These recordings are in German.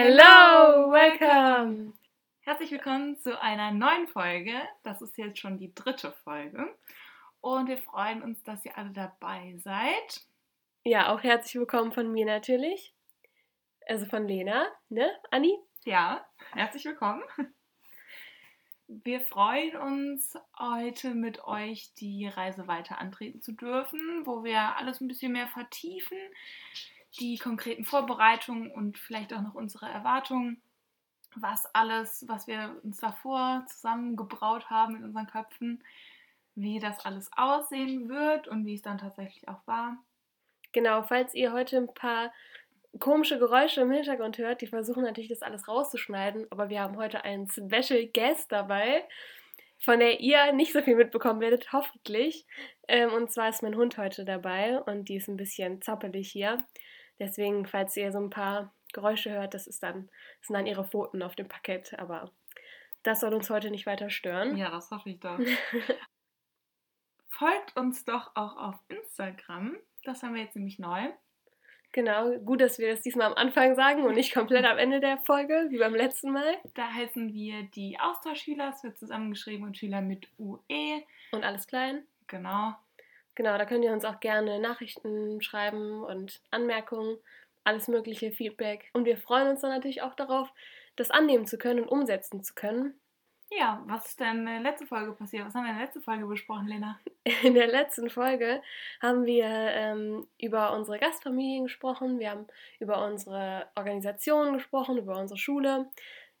Hello, welcome! Herzlich willkommen zu einer neuen Folge. Das ist jetzt schon die dritte Folge. Und wir freuen uns, dass ihr alle dabei seid. Ja, auch herzlich willkommen von mir natürlich. Also von Lena, ne, Anni? Ja, herzlich willkommen. Wir freuen uns, heute mit euch die Reise weiter antreten zu dürfen, wo wir alles ein bisschen mehr vertiefen die konkreten Vorbereitungen und vielleicht auch noch unsere Erwartungen, was alles, was wir uns davor zusammengebraut haben in unseren Köpfen, wie das alles aussehen wird und wie es dann tatsächlich auch war. Genau, falls ihr heute ein paar komische Geräusche im Hintergrund hört, die versuchen natürlich das alles rauszuschneiden, aber wir haben heute einen Special Guest dabei, von der ihr nicht so viel mitbekommen werdet, hoffentlich. Ähm, und zwar ist mein Hund heute dabei und die ist ein bisschen zappelig hier. Deswegen, falls ihr so ein paar Geräusche hört, das ist dann, das sind dann ihre Pfoten auf dem Parkett, aber das soll uns heute nicht weiter stören. Ja, das hoffe ich doch. Folgt uns doch auch auf Instagram. Das haben wir jetzt nämlich neu. Genau, gut, dass wir das diesmal am Anfang sagen und nicht komplett am Ende der Folge, wie beim letzten Mal. Da heißen wir die Austauschschüler, es wird zusammengeschrieben und Schüler mit UE. Und alles klein. Genau. Genau, da könnt ihr uns auch gerne Nachrichten schreiben und Anmerkungen, alles mögliche Feedback. Und wir freuen uns dann natürlich auch darauf, das annehmen zu können und umsetzen zu können. Ja, was ist denn in der letzten Folge passiert? Was haben wir in der letzten Folge besprochen, Lena? In der letzten Folge haben wir ähm, über unsere Gastfamilien gesprochen, wir haben über unsere Organisation gesprochen, über unsere Schule.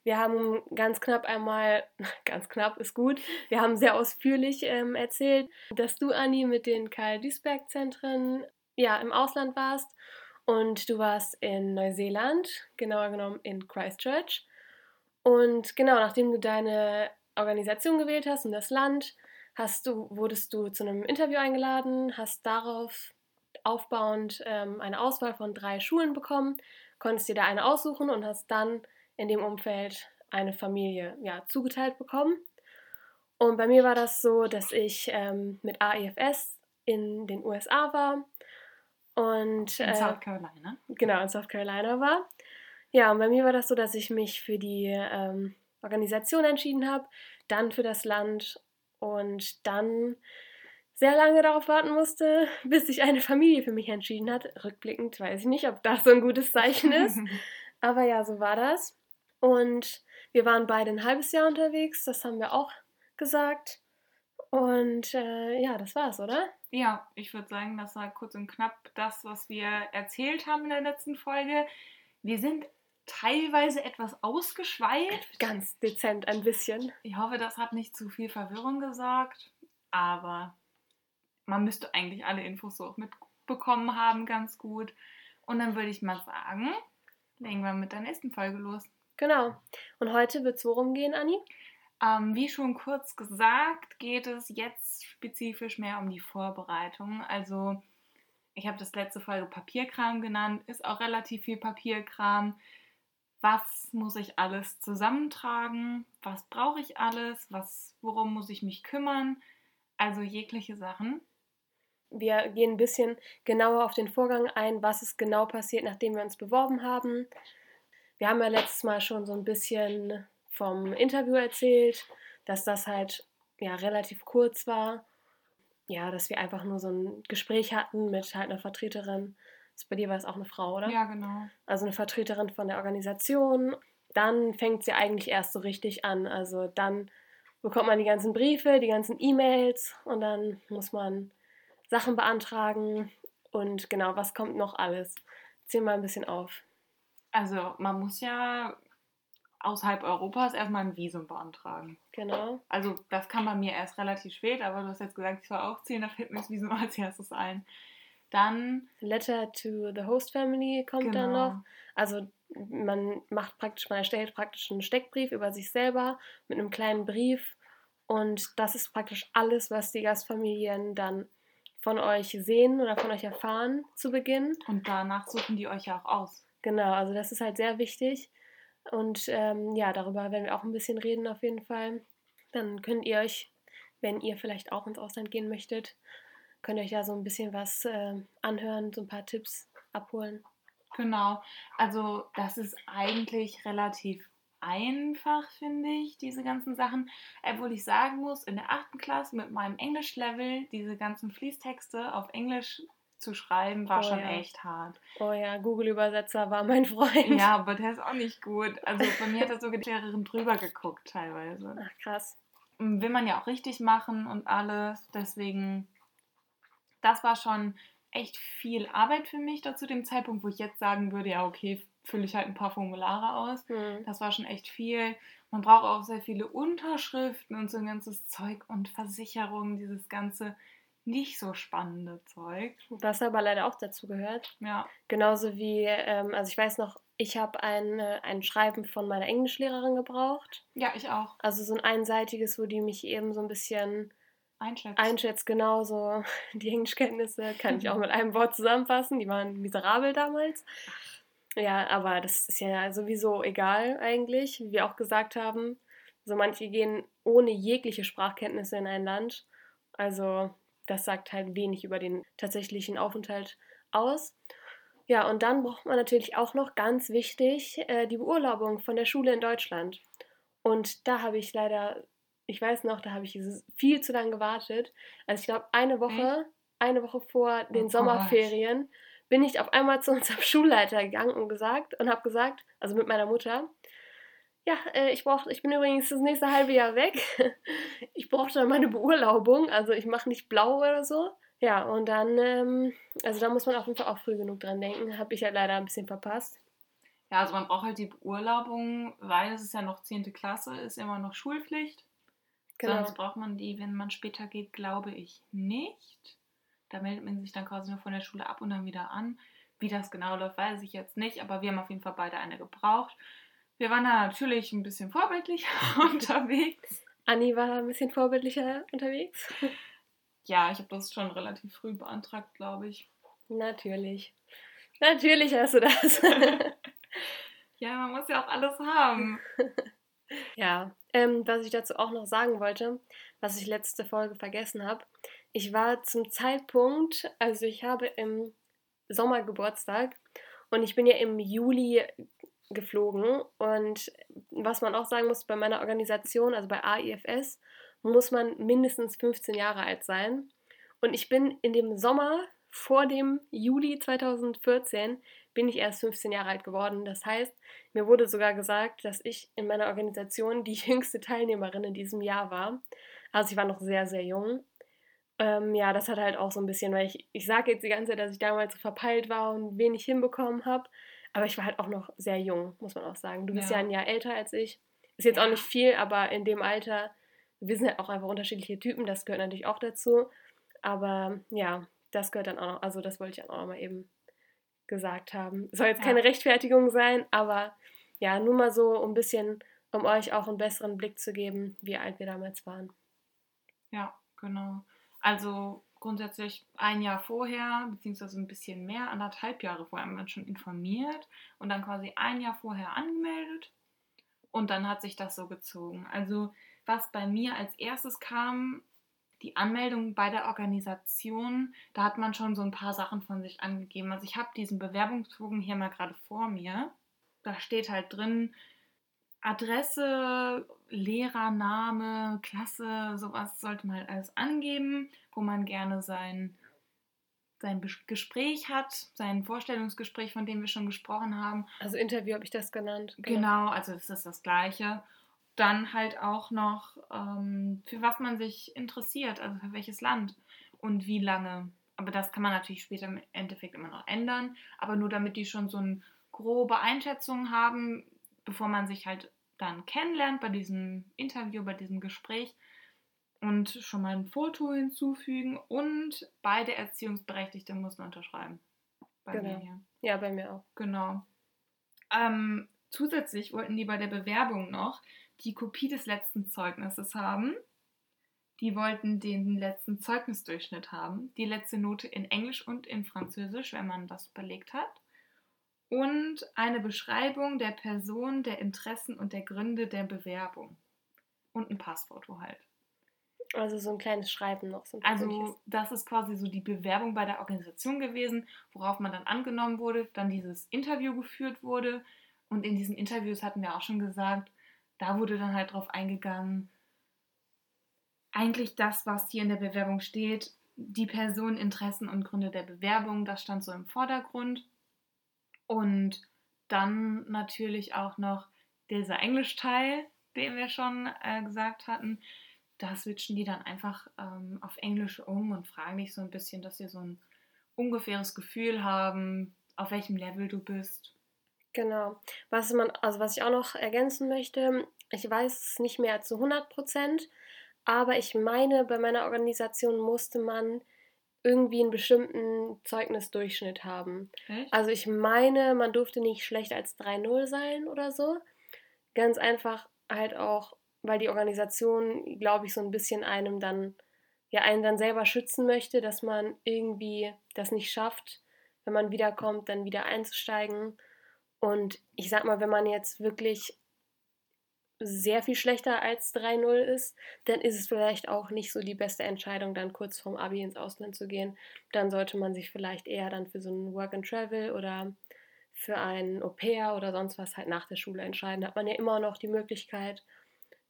Wir haben ganz knapp einmal, ganz knapp ist gut, wir haben sehr ausführlich ähm, erzählt, dass du, Anni, mit den Karl-Duisberg-Zentren ja, im Ausland warst und du warst in Neuseeland, genauer genommen in Christchurch. Und genau, nachdem du deine Organisation gewählt hast und das Land, hast du, wurdest du zu einem Interview eingeladen, hast darauf aufbauend ähm, eine Auswahl von drei Schulen bekommen, konntest dir da eine aussuchen und hast dann in dem Umfeld eine Familie ja, zugeteilt bekommen. Und bei mir war das so, dass ich ähm, mit AEFS in den USA war. Und, in äh, South Carolina. Genau, in South Carolina war. Ja, und bei mir war das so, dass ich mich für die ähm, Organisation entschieden habe, dann für das Land und dann sehr lange darauf warten musste, bis sich eine Familie für mich entschieden hat. Rückblickend weiß ich nicht, ob das so ein gutes Zeichen ist. Aber ja, so war das. Und wir waren beide ein halbes Jahr unterwegs, das haben wir auch gesagt. Und äh, ja, das war's, oder? Ja, ich würde sagen, das war kurz und knapp das, was wir erzählt haben in der letzten Folge. Wir sind teilweise etwas ausgeschweift. Ganz dezent ein bisschen. Ich hoffe, das hat nicht zu viel Verwirrung gesorgt, aber man müsste eigentlich alle Infos so auch mitbekommen haben, ganz gut. Und dann würde ich mal sagen, legen wir mit der nächsten Folge los. Genau. Und heute wird es worum gehen, Anni? Ähm, wie schon kurz gesagt, geht es jetzt spezifisch mehr um die Vorbereitung. Also, ich habe das letzte Folge Papierkram genannt, ist auch relativ viel Papierkram. Was muss ich alles zusammentragen? Was brauche ich alles? Was, worum muss ich mich kümmern? Also jegliche Sachen. Wir gehen ein bisschen genauer auf den Vorgang ein, was ist genau passiert, nachdem wir uns beworben haben, wir haben ja letztes Mal schon so ein bisschen vom Interview erzählt, dass das halt ja relativ kurz war. Ja, dass wir einfach nur so ein Gespräch hatten mit halt einer Vertreterin. bei dir war es auch eine Frau, oder? Ja, genau. Also eine Vertreterin von der Organisation. Dann fängt sie eigentlich erst so richtig an. Also dann bekommt man die ganzen Briefe, die ganzen E-Mails und dann muss man Sachen beantragen. Und genau, was kommt noch alles? Zähl mal ein bisschen auf. Also man muss ja außerhalb Europas erstmal ein Visum beantragen. Genau. Also das kam bei mir erst relativ spät, aber du hast jetzt gesagt, ich soll auch ziehen, da fällt mir das Visum als erstes ein. Dann. Letter to the Host Family kommt genau. dann noch. Also man macht praktisch, man erstellt praktisch einen Steckbrief über sich selber mit einem kleinen Brief. Und das ist praktisch alles, was die Gastfamilien dann von euch sehen oder von euch erfahren zu Beginn. Und danach suchen die euch ja auch aus. Genau, also das ist halt sehr wichtig. Und ähm, ja, darüber werden wir auch ein bisschen reden auf jeden Fall. Dann könnt ihr euch, wenn ihr vielleicht auch ins Ausland gehen möchtet, könnt ihr euch ja so ein bisschen was äh, anhören, so ein paar Tipps abholen. Genau. Also das ist eigentlich relativ einfach, finde ich, diese ganzen Sachen. Obwohl ich sagen muss, in der achten Klasse mit meinem Englisch-Level diese ganzen Fließtexte auf Englisch zu schreiben, war Oh schon ja. echt hart. Oh ja, Google-Übersetzer war mein Freund. Ja, aber der ist auch nicht gut. Also bei mir hat da sogar die Lehrerin drüber geguckt teilweise. Ach, krass. Und Will man ja auch richtig machen und alles. Deswegen, das war schon echt viel Arbeit für mich da zu dem Zeitpunkt, wo ich jetzt sagen würde, ja, okay, fülle ich halt ein paar Formulare aus. Hm. Das war schon echt viel. Man braucht auch sehr viele Unterschriften und so ein ganzes Zeug und Versicherungen, dieses ganze nicht so spannende Zeug. Was aber leider auch dazu gehört. Ja, Genauso wie, ähm, also ich weiß noch, ich habe ein, äh, ein Schreiben von meiner Englischlehrerin gebraucht. ja, ich auch. Also so ein einseitiges, wo die mich eben so ein bisschen Einschätzen. einschätzt, genauso die Englischkenntnisse kann ich auch mit einem Wort zusammenfassen. Die waren miserabel damals. Ja, aber das ist ja sowieso egal eigentlich, wie wir auch gesagt haben. So manche gehen ohne jegliche Sprachkenntnisse in ein Land. Also das sagt halt wenig über den tatsächlichen Aufenthalt aus. Ja, und dann braucht man natürlich auch noch ganz wichtig äh, die Beurlaubung von der Schule in Deutschland. Und da habe ich leider, ich weiß noch, da habe ich viel zu lange gewartet. Also ich glaube, eine Woche, eine Woche vor den Gott. Sommerferien bin ich auf einmal zu unserem Schulleiter gegangen und gesagt und habe gesagt, also mit meiner Mutter, ja, äh, ich brauch, ich bin übrigens das nächste halbe Jahr weg. Ich brauche dann meine Beurlaubung, also ich mache nicht blau oder so. Ja, und dann, ähm, also da muss man auf jeden Fall auch früh genug dran denken. Habe ich ja leider ein bisschen verpasst. Ja, also man braucht halt die Beurlaubung, weil es ist ja noch 10. Klasse, ist immer noch Schulpflicht. Genau. Sonst braucht man die, wenn man später geht, glaube ich nicht. Da meldet man sich dann quasi nur von der Schule ab und dann wieder an. Wie das genau läuft, weiß ich jetzt nicht, aber wir haben auf jeden Fall beide eine gebraucht. Wir waren da natürlich ein bisschen vorbildlicher unterwegs. Anni war ein bisschen vorbildlicher unterwegs. Ja, ich habe das schon relativ früh beantragt, glaube ich. Natürlich. Natürlich hast du das. Ja, man muss ja auch alles haben. ja, ähm, was ich dazu auch noch sagen wollte, was ich letzte Folge vergessen habe. Ich war zum Zeitpunkt, also ich habe im Sommer Geburtstag und ich bin ja im Juli geflogen. Und was man auch sagen muss, bei meiner Organisation, also bei AIFS, muss man mindestens 15 Jahre alt sein. Und ich bin in dem Sommer vor dem Juli 2014 bin ich erst 15 Jahre alt geworden. Das heißt, mir wurde sogar gesagt, dass ich in meiner Organisation die jüngste Teilnehmerin in diesem Jahr war. Also ich war noch sehr, sehr jung. Ähm, ja, das hat halt auch so ein bisschen, weil ich, ich sage jetzt die ganze Zeit, dass ich damals so verpeilt war und wenig hinbekommen habe. Aber ich war halt auch noch sehr jung, muss man auch sagen. Du bist ja, Ja. ein Jahr älter als ich. Ist jetzt auch Ja. nicht viel, aber in dem Alter, wir sind halt auch einfach unterschiedliche Typen, das gehört natürlich auch dazu. Aber ja, das gehört dann auch noch, also das wollte ich dann auch noch mal eben gesagt haben. Soll jetzt Ja. keine Rechtfertigung sein, aber ja, nur mal so ein bisschen, um euch auch einen besseren Blick zu geben, wie alt wir damals waren. Ja, genau. Also grundsätzlich ein Jahr vorher, beziehungsweise ein bisschen mehr, anderthalb Jahre vorher haben wir uns schon informiert und dann quasi ein Jahr vorher angemeldet und dann hat sich das so gezogen. Also was bei mir als erstes kam, die Anmeldung bei der Organisation, da hat man schon so ein paar Sachen von sich angegeben. Also ich habe diesen Bewerbungsbogen hier mal gerade vor mir. Da steht halt drin, Adresse, Lehrername, Klasse, sowas sollte man halt alles angeben, wo man gerne sein, sein Gespräch hat, sein Vorstellungsgespräch, von dem wir schon gesprochen haben. Also Interview habe ich das genannt. Genau, also das ist das Gleiche. Dann halt auch noch, ähm, für was man sich interessiert, also für welches Land und wie lange. Aber das kann man natürlich später im Endeffekt immer noch ändern. Aber nur damit die schon so eine grobe Einschätzung haben, bevor man sich halt dann kennenlernt bei diesem Interview, bei diesem Gespräch. Und schon mal ein Foto hinzufügen und beide Erziehungsberechtigte mussten unterschreiben. Bei Genau. mir hier. Ja, bei mir auch. Genau. Ähm, zusätzlich wollten die bei der Bewerbung noch die Kopie des letzten Zeugnisses haben. Die wollten den letzten Zeugnisdurchschnitt haben, die letzte Note in Englisch und in Französisch, wenn man das belegt hat. Und eine Beschreibung der Person, der Interessen und der Gründe der Bewerbung. Und ein Passfoto halt. Also so ein kleines Schreiben noch. So also das ist quasi so die Bewerbung bei der Organisation gewesen, worauf man dann angenommen wurde, dann dieses Interview geführt wurde. Und in diesen Interviews hatten wir auch schon gesagt, da wurde dann halt drauf eingegangen, eigentlich das, was hier in der Bewerbung steht, die Person, Interessen und Gründe der Bewerbung, das stand so im Vordergrund. Und dann natürlich auch noch dieser Englischteil, den wir schon äh, gesagt hatten. Da switchen die dann einfach ähm, auf Englisch um und fragen dich so ein bisschen, dass sie so ein ungefähres Gefühl haben, auf welchem Level du bist. Genau. Was man, also was ich auch noch ergänzen möchte, ich weiß es nicht mehr zu 100 Prozent, aber ich meine, bei meiner Organisation musste man irgendwie einen bestimmten Zeugnisdurchschnitt haben. Echt? Also ich meine, man durfte nicht schlechter als 3-0 sein oder so. Ganz einfach halt auch, weil die Organisation, glaube ich, so ein bisschen einem dann, ja, einen dann selber schützen möchte, dass man irgendwie das nicht schafft, wenn man wiederkommt, dann wieder einzusteigen. Und ich sag mal, wenn man jetzt wirklich sehr viel schlechter als 3-0 ist, dann ist es vielleicht auch nicht so die beste Entscheidung, dann kurz vorm Abi ins Ausland zu gehen. Dann sollte man sich vielleicht eher dann für so ein Work and Travel oder für ein Au pair oder sonst was halt nach der Schule entscheiden. Da hat man ja immer noch die Möglichkeit.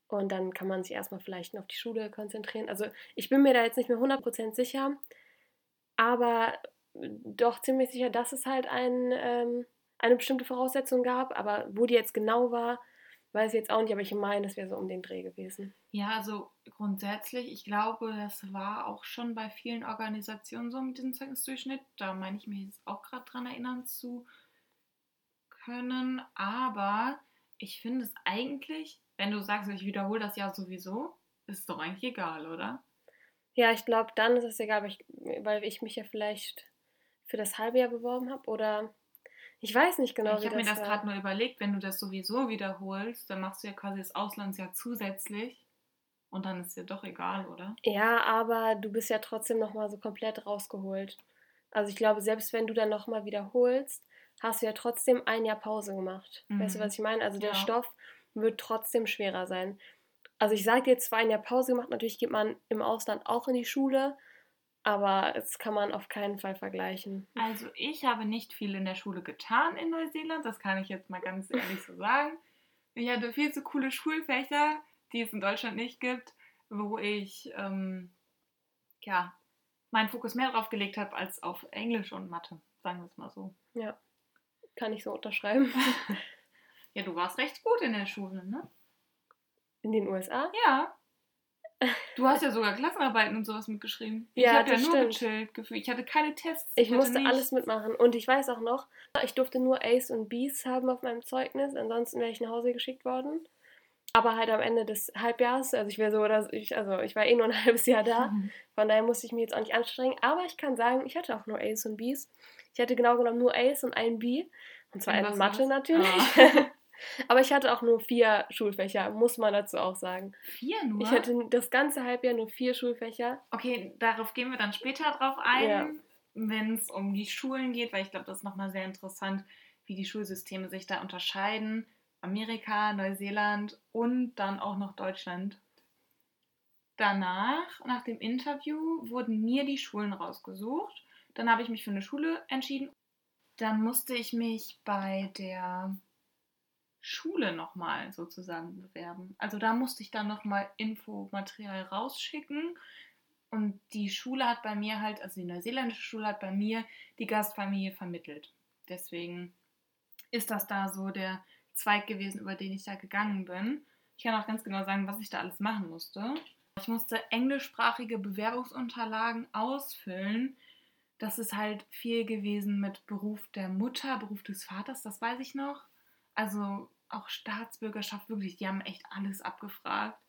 Und dann kann man sich erstmal vielleicht auf die Schule konzentrieren. Also ich bin mir da jetzt nicht mehr 100% sicher, aber doch ziemlich sicher, dass es halt ein, ähm, eine bestimmte Voraussetzung gab. Aber wo die jetzt genau war, Weiß jetzt auch nicht, aber ich meine, das wäre so um den Dreh gewesen. Ja, also grundsätzlich, ich glaube, das war auch schon bei vielen Organisationen so mit diesem Zeugnisdurchschnitt. Da meine ich mich jetzt auch gerade dran erinnern zu können. Aber ich finde es eigentlich, wenn du sagst, ich wiederhole das ja sowieso, ist es doch eigentlich egal, oder? Ja, ich glaube, dann ist es egal, weil ich, weil ich mich ja vielleicht für das halbe Jahr beworben habe oder ich weiß nicht genau, ich wie das Ich habe mir das gerade nur überlegt, wenn du das sowieso wiederholst, dann machst du ja quasi das Auslandsjahr zusätzlich und dann ist dir doch egal, oder? Ja, aber du bist ja trotzdem nochmal so komplett rausgeholt. Also ich glaube, selbst wenn du dann nochmal wiederholst, hast du ja trotzdem ein Jahr Pause gemacht. Mhm. Weißt du, mhm. was ich meine? Also der ja. Stoff wird trotzdem schwerer sein. Also ich sage dir zwar ein Jahr Pause gemacht, natürlich geht man im Ausland auch in die Schule, aber das kann man auf keinen Fall vergleichen. Also ich habe nicht viel in der Schule getan in Neuseeland, das kann ich jetzt mal ganz ehrlich so sagen. Ich hatte viel zu coole Schulfächer, die es in Deutschland nicht gibt, wo ich ähm, ja meinen Fokus mehr darauf gelegt habe als auf Englisch und Mathe, sagen wir es mal so. Ja, kann ich so unterschreiben. ja, du warst recht gut in der Schule, ne? In den USA? Ja. Du hast ja sogar Klassenarbeiten und sowas mitgeschrieben. Ich ja, habe ja nur stimmt. gechillt gefühlt. Ich hatte keine Tests. Ich, ich musste nichts. alles mitmachen. Und ich weiß auch noch, ich durfte nur A's und B's haben auf meinem Zeugnis. Ansonsten wäre ich nach Hause geschickt worden. Aber halt am Ende des Halbjahres, also ich wäre so oder ich, also ich war eh nur ein halbes Jahr da. Von daher musste ich mich jetzt auch nicht anstrengen. Aber ich kann sagen, ich hatte auch nur A's und B's. Ich hatte genau genommen nur A's und ein B. Und zwar in Mathe natürlich. Ah. Aber ich hatte auch nur vier Schulfächer, muss man dazu auch sagen. Vier nur? Ich hatte das ganze Halbjahr nur vier Schulfächer. Okay, darauf gehen wir dann später drauf ein, ja. wenn es um die Schulen geht, weil ich glaube, das ist nochmal sehr interessant, wie die Schulsysteme sich da unterscheiden. Amerika, Neuseeland und dann auch noch Deutschland. Danach, nach dem Interview, wurden mir die Schulen rausgesucht. Dann habe ich mich für eine Schule entschieden. Dann musste ich mich bei der Schule nochmal sozusagen bewerben. Also da musste ich dann nochmal Infomaterial rausschicken. Und die Schule hat bei mir halt, also die neuseeländische Schule hat bei mir die Gastfamilie vermittelt. Deswegen ist das da so der Zweig gewesen, über den ich da gegangen bin. Ich kann auch ganz genau sagen, was ich da alles machen musste. Ich musste englischsprachige Bewerbungsunterlagen ausfüllen. Das ist halt viel gewesen mit Beruf der Mutter, Beruf des Vaters, das weiß ich noch also auch Staatsbürgerschaft, wirklich, die haben echt alles abgefragt.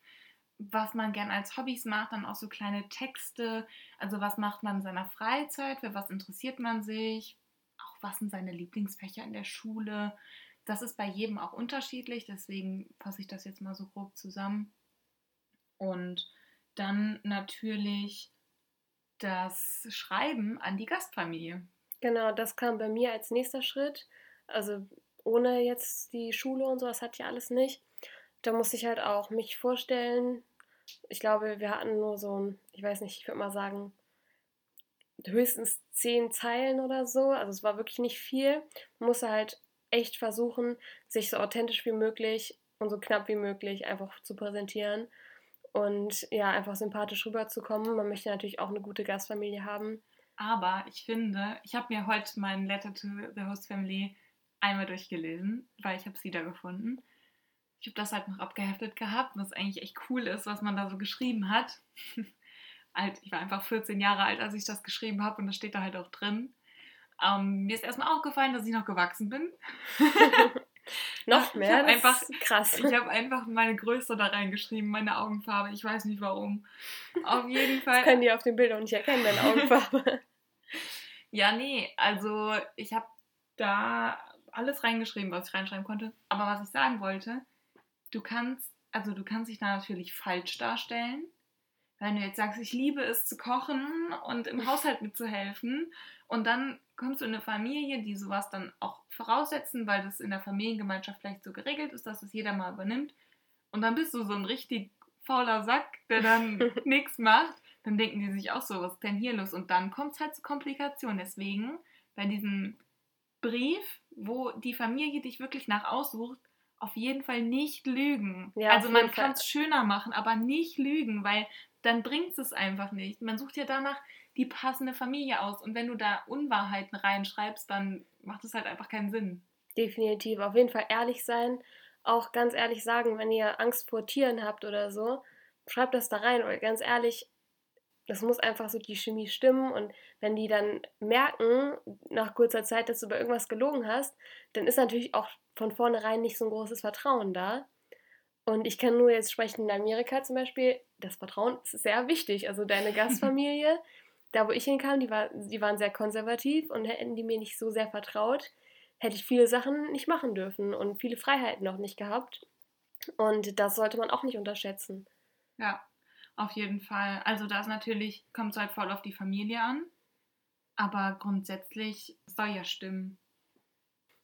Was man gern als Hobbys macht, dann auch so kleine Texte. Also was macht man in seiner Freizeit, für was interessiert man sich, auch was sind seine Lieblingsfächer in der Schule. Das ist bei jedem auch unterschiedlich, deswegen fasse ich das jetzt mal so grob zusammen. Und dann natürlich das Schreiben an die Gastfamilie. Genau, das kam bei mir als nächster Schritt. Also ohne jetzt die Schule und so, das hatte ich alles nicht. Da musste ich halt auch mich vorstellen, Ich glaube, wir hatten nur so ein, ich weiß nicht, ich würde mal sagen, höchstens zehn Zeilen oder so. Also es war wirklich nicht viel. Man musste halt echt versuchen, sich so authentisch wie möglich und so knapp wie möglich einfach zu präsentieren und ja, einfach sympathisch rüberzukommen. Man möchte natürlich auch eine gute Gastfamilie haben. Aber ich finde, ich habe mir heute meinen Letter to the Host Family einmal durchgelesen, weil ich habe es wieder gefunden. Ich habe das halt noch abgeheftet gehabt, was eigentlich echt cool ist, was man da so geschrieben hat. ich war einfach 14 Jahre alt, als ich das geschrieben habe und das steht da halt auch drin. Ähm, mir ist erstmal aufgefallen, dass ich noch gewachsen bin. noch mehr? Ich einfach, krass. Ich habe einfach meine Größe da reingeschrieben, meine Augenfarbe. Ich weiß nicht warum. Auf jeden Fall. Das können die auf den Bildern nicht erkennen, deine Augenfarbe. ja, nee, also ich habe da alles reingeschrieben, was ich reinschreiben konnte. Aber was ich sagen wollte, du kannst, also du kannst dich da natürlich falsch darstellen. Wenn du jetzt sagst, ich liebe es zu kochen und im Haushalt mitzuhelfen und dann kommst du in eine Familie, die sowas dann auch voraussetzen, weil das in der Familiengemeinschaft vielleicht so geregelt ist, dass es jeder mal übernimmt. Und dann bist du so ein richtig fauler Sack, der dann nichts macht. Dann denken die sich auch so, was ist denn hier los? Und dann kommt es halt zu Komplikationen. Deswegen bei diesem Brief, wo die Familie dich wirklich nach aussucht, auf jeden Fall nicht lügen. Ja, also man kann es schöner machen, aber nicht lügen, weil dann bringt es einfach nicht. Man sucht ja danach die passende Familie aus. Und wenn du da Unwahrheiten reinschreibst, dann macht es halt einfach keinen Sinn. Definitiv. Auf jeden Fall ehrlich sein. Auch ganz ehrlich sagen, wenn ihr Angst vor Tieren habt oder so, schreibt das da rein. Weil ganz ehrlich, das muss einfach so die Chemie stimmen. Und wenn die dann merken, nach kurzer Zeit, dass du bei irgendwas gelogen hast, dann ist natürlich auch von vornherein nicht so ein großes Vertrauen da. Und ich kann nur jetzt sprechen, in Amerika zum Beispiel, das Vertrauen ist sehr wichtig. Also deine Gastfamilie, da wo ich hinkam, die, war, die waren sehr konservativ und hätten die mir nicht so sehr vertraut, hätte ich viele Sachen nicht machen dürfen und viele Freiheiten noch nicht gehabt. Und das sollte man auch nicht unterschätzen. Ja, auf jeden Fall. Also das natürlich kommt es halt voll auf die Familie an. Aber grundsätzlich soll ja stimmen.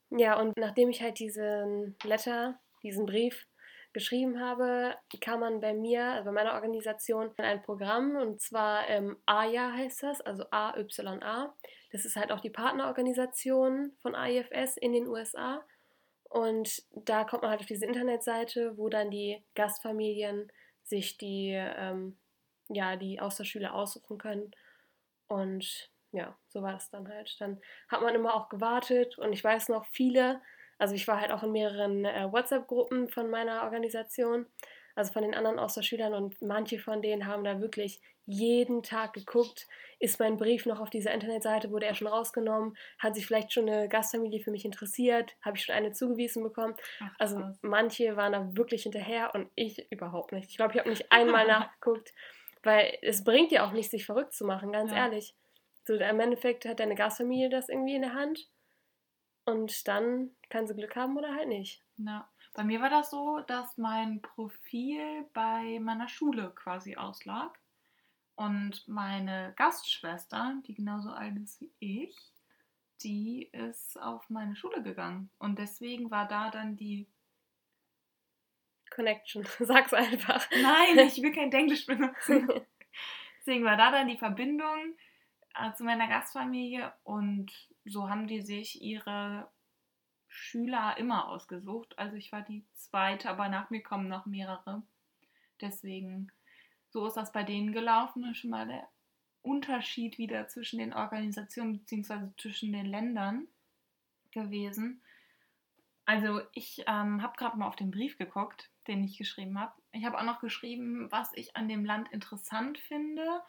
Ja, und nachdem ich halt diesen Letter, diesen Brief geschrieben habe, kam man bei mir, also bei meiner Organisation, ein Programm und zwar ähm, AYA heißt das, also AYA. Das ist halt auch die Partnerorganisation von AIFS in den USA. Und da kommt man halt auf diese Internetseite, wo dann die Gastfamilien sich die, ähm, ja, die Austauschschüler aussuchen können. Und ja, so war das dann halt. Dann hat man immer auch gewartet und ich weiß noch, viele also ich war halt auch in mehreren äh, WhatsApp-Gruppen von meiner Organisation, also von den anderen Austauschschülern und manche von denen haben da wirklich jeden Tag geguckt, ist mein Brief noch auf dieser Internetseite, wurde er schon rausgenommen, hat sich vielleicht schon eine Gastfamilie für mich interessiert, habe ich schon eine zugewiesen bekommen. Ach, also manche waren da wirklich hinterher und ich überhaupt nicht. Ich glaube, ich habe nicht einmal nachgeguckt, weil es bringt ja auch nicht, sich verrückt zu machen, ganz ja. ehrlich. So, im Endeffekt hat deine Gastfamilie das irgendwie in der Hand und dann kann sie Glück haben oder halt nicht. Ja. Bei mir war das so, dass mein Profil bei meiner Schule quasi auslag. Und meine Gastschwester, die genauso alt ist wie ich, die ist auf meine Schule gegangen. Und deswegen war da dann die Connection. Sag's einfach. Nein, ich will kein Englisch benutzen. deswegen war da dann die Verbindung äh, zu meiner Gastfamilie und so haben die sich ihre Schüler immer ausgesucht. Also ich war die zweite, aber nach mir kommen noch mehrere. Deswegen, so ist das bei denen gelaufen. Das ist schon mal der Unterschied wieder zwischen den Organisationen bzw. zwischen den Ländern gewesen. Also ich ähm, habe gerade mal auf den Brief geguckt, den ich geschrieben habe. Ich habe auch noch geschrieben, was ich an dem Land interessant finde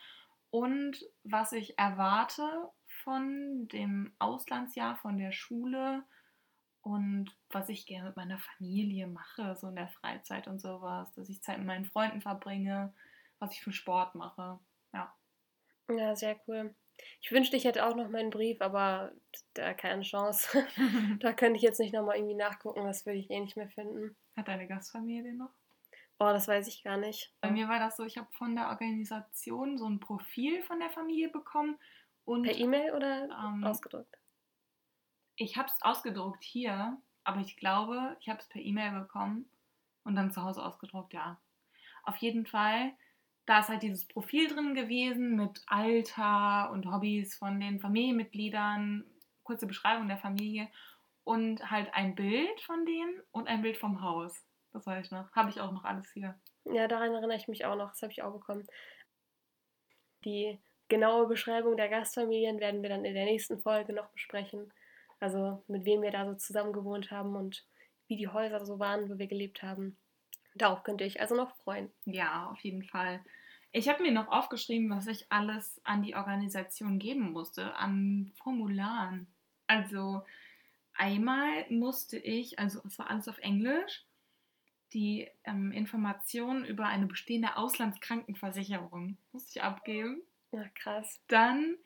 und was ich erwarte von dem Auslandsjahr, von der Schule und was ich gerne mit meiner Familie mache, so in der Freizeit und sowas, dass ich Zeit mit meinen Freunden verbringe, was ich für Sport mache. Ja. Ja, sehr cool. Ich wünschte, ich hätte auch noch meinen Brief, aber da keine Chance. da könnte ich jetzt nicht nochmal irgendwie nachgucken, das würde ich eh nicht mehr finden. Hat deine Gastfamilie den noch? Oh, das weiß ich gar nicht. Bei mir war das so, ich habe von der Organisation so ein Profil von der Familie bekommen und, per E-Mail oder ähm, ausgedruckt? Ich habe es ausgedruckt hier, aber ich glaube, ich habe es per E-Mail bekommen und dann zu Hause ausgedruckt, ja. Auf jeden Fall da ist halt dieses Profil drin gewesen mit Alter und Hobbys von den Familienmitgliedern, kurze Beschreibung der Familie und halt ein Bild von denen und ein Bild vom Haus. Das weiß ich noch. Habe ich auch noch alles hier. Ja, daran erinnere ich mich auch noch. Das habe ich auch bekommen. Die genaue Beschreibung der Gastfamilien werden wir dann in der nächsten Folge noch besprechen. Also mit wem wir da so zusammen gewohnt haben und wie die Häuser so waren, wo wir gelebt haben. Darauf könnte ich also noch freuen. Ja, auf jeden Fall. Ich habe mir noch aufgeschrieben, was ich alles an die Organisation geben musste, an Formularen. Also einmal musste ich, also es war alles auf Englisch, die ähm, Informationen über eine bestehende Auslandskrankenversicherung musste ich abgeben. Ja, krass. Dann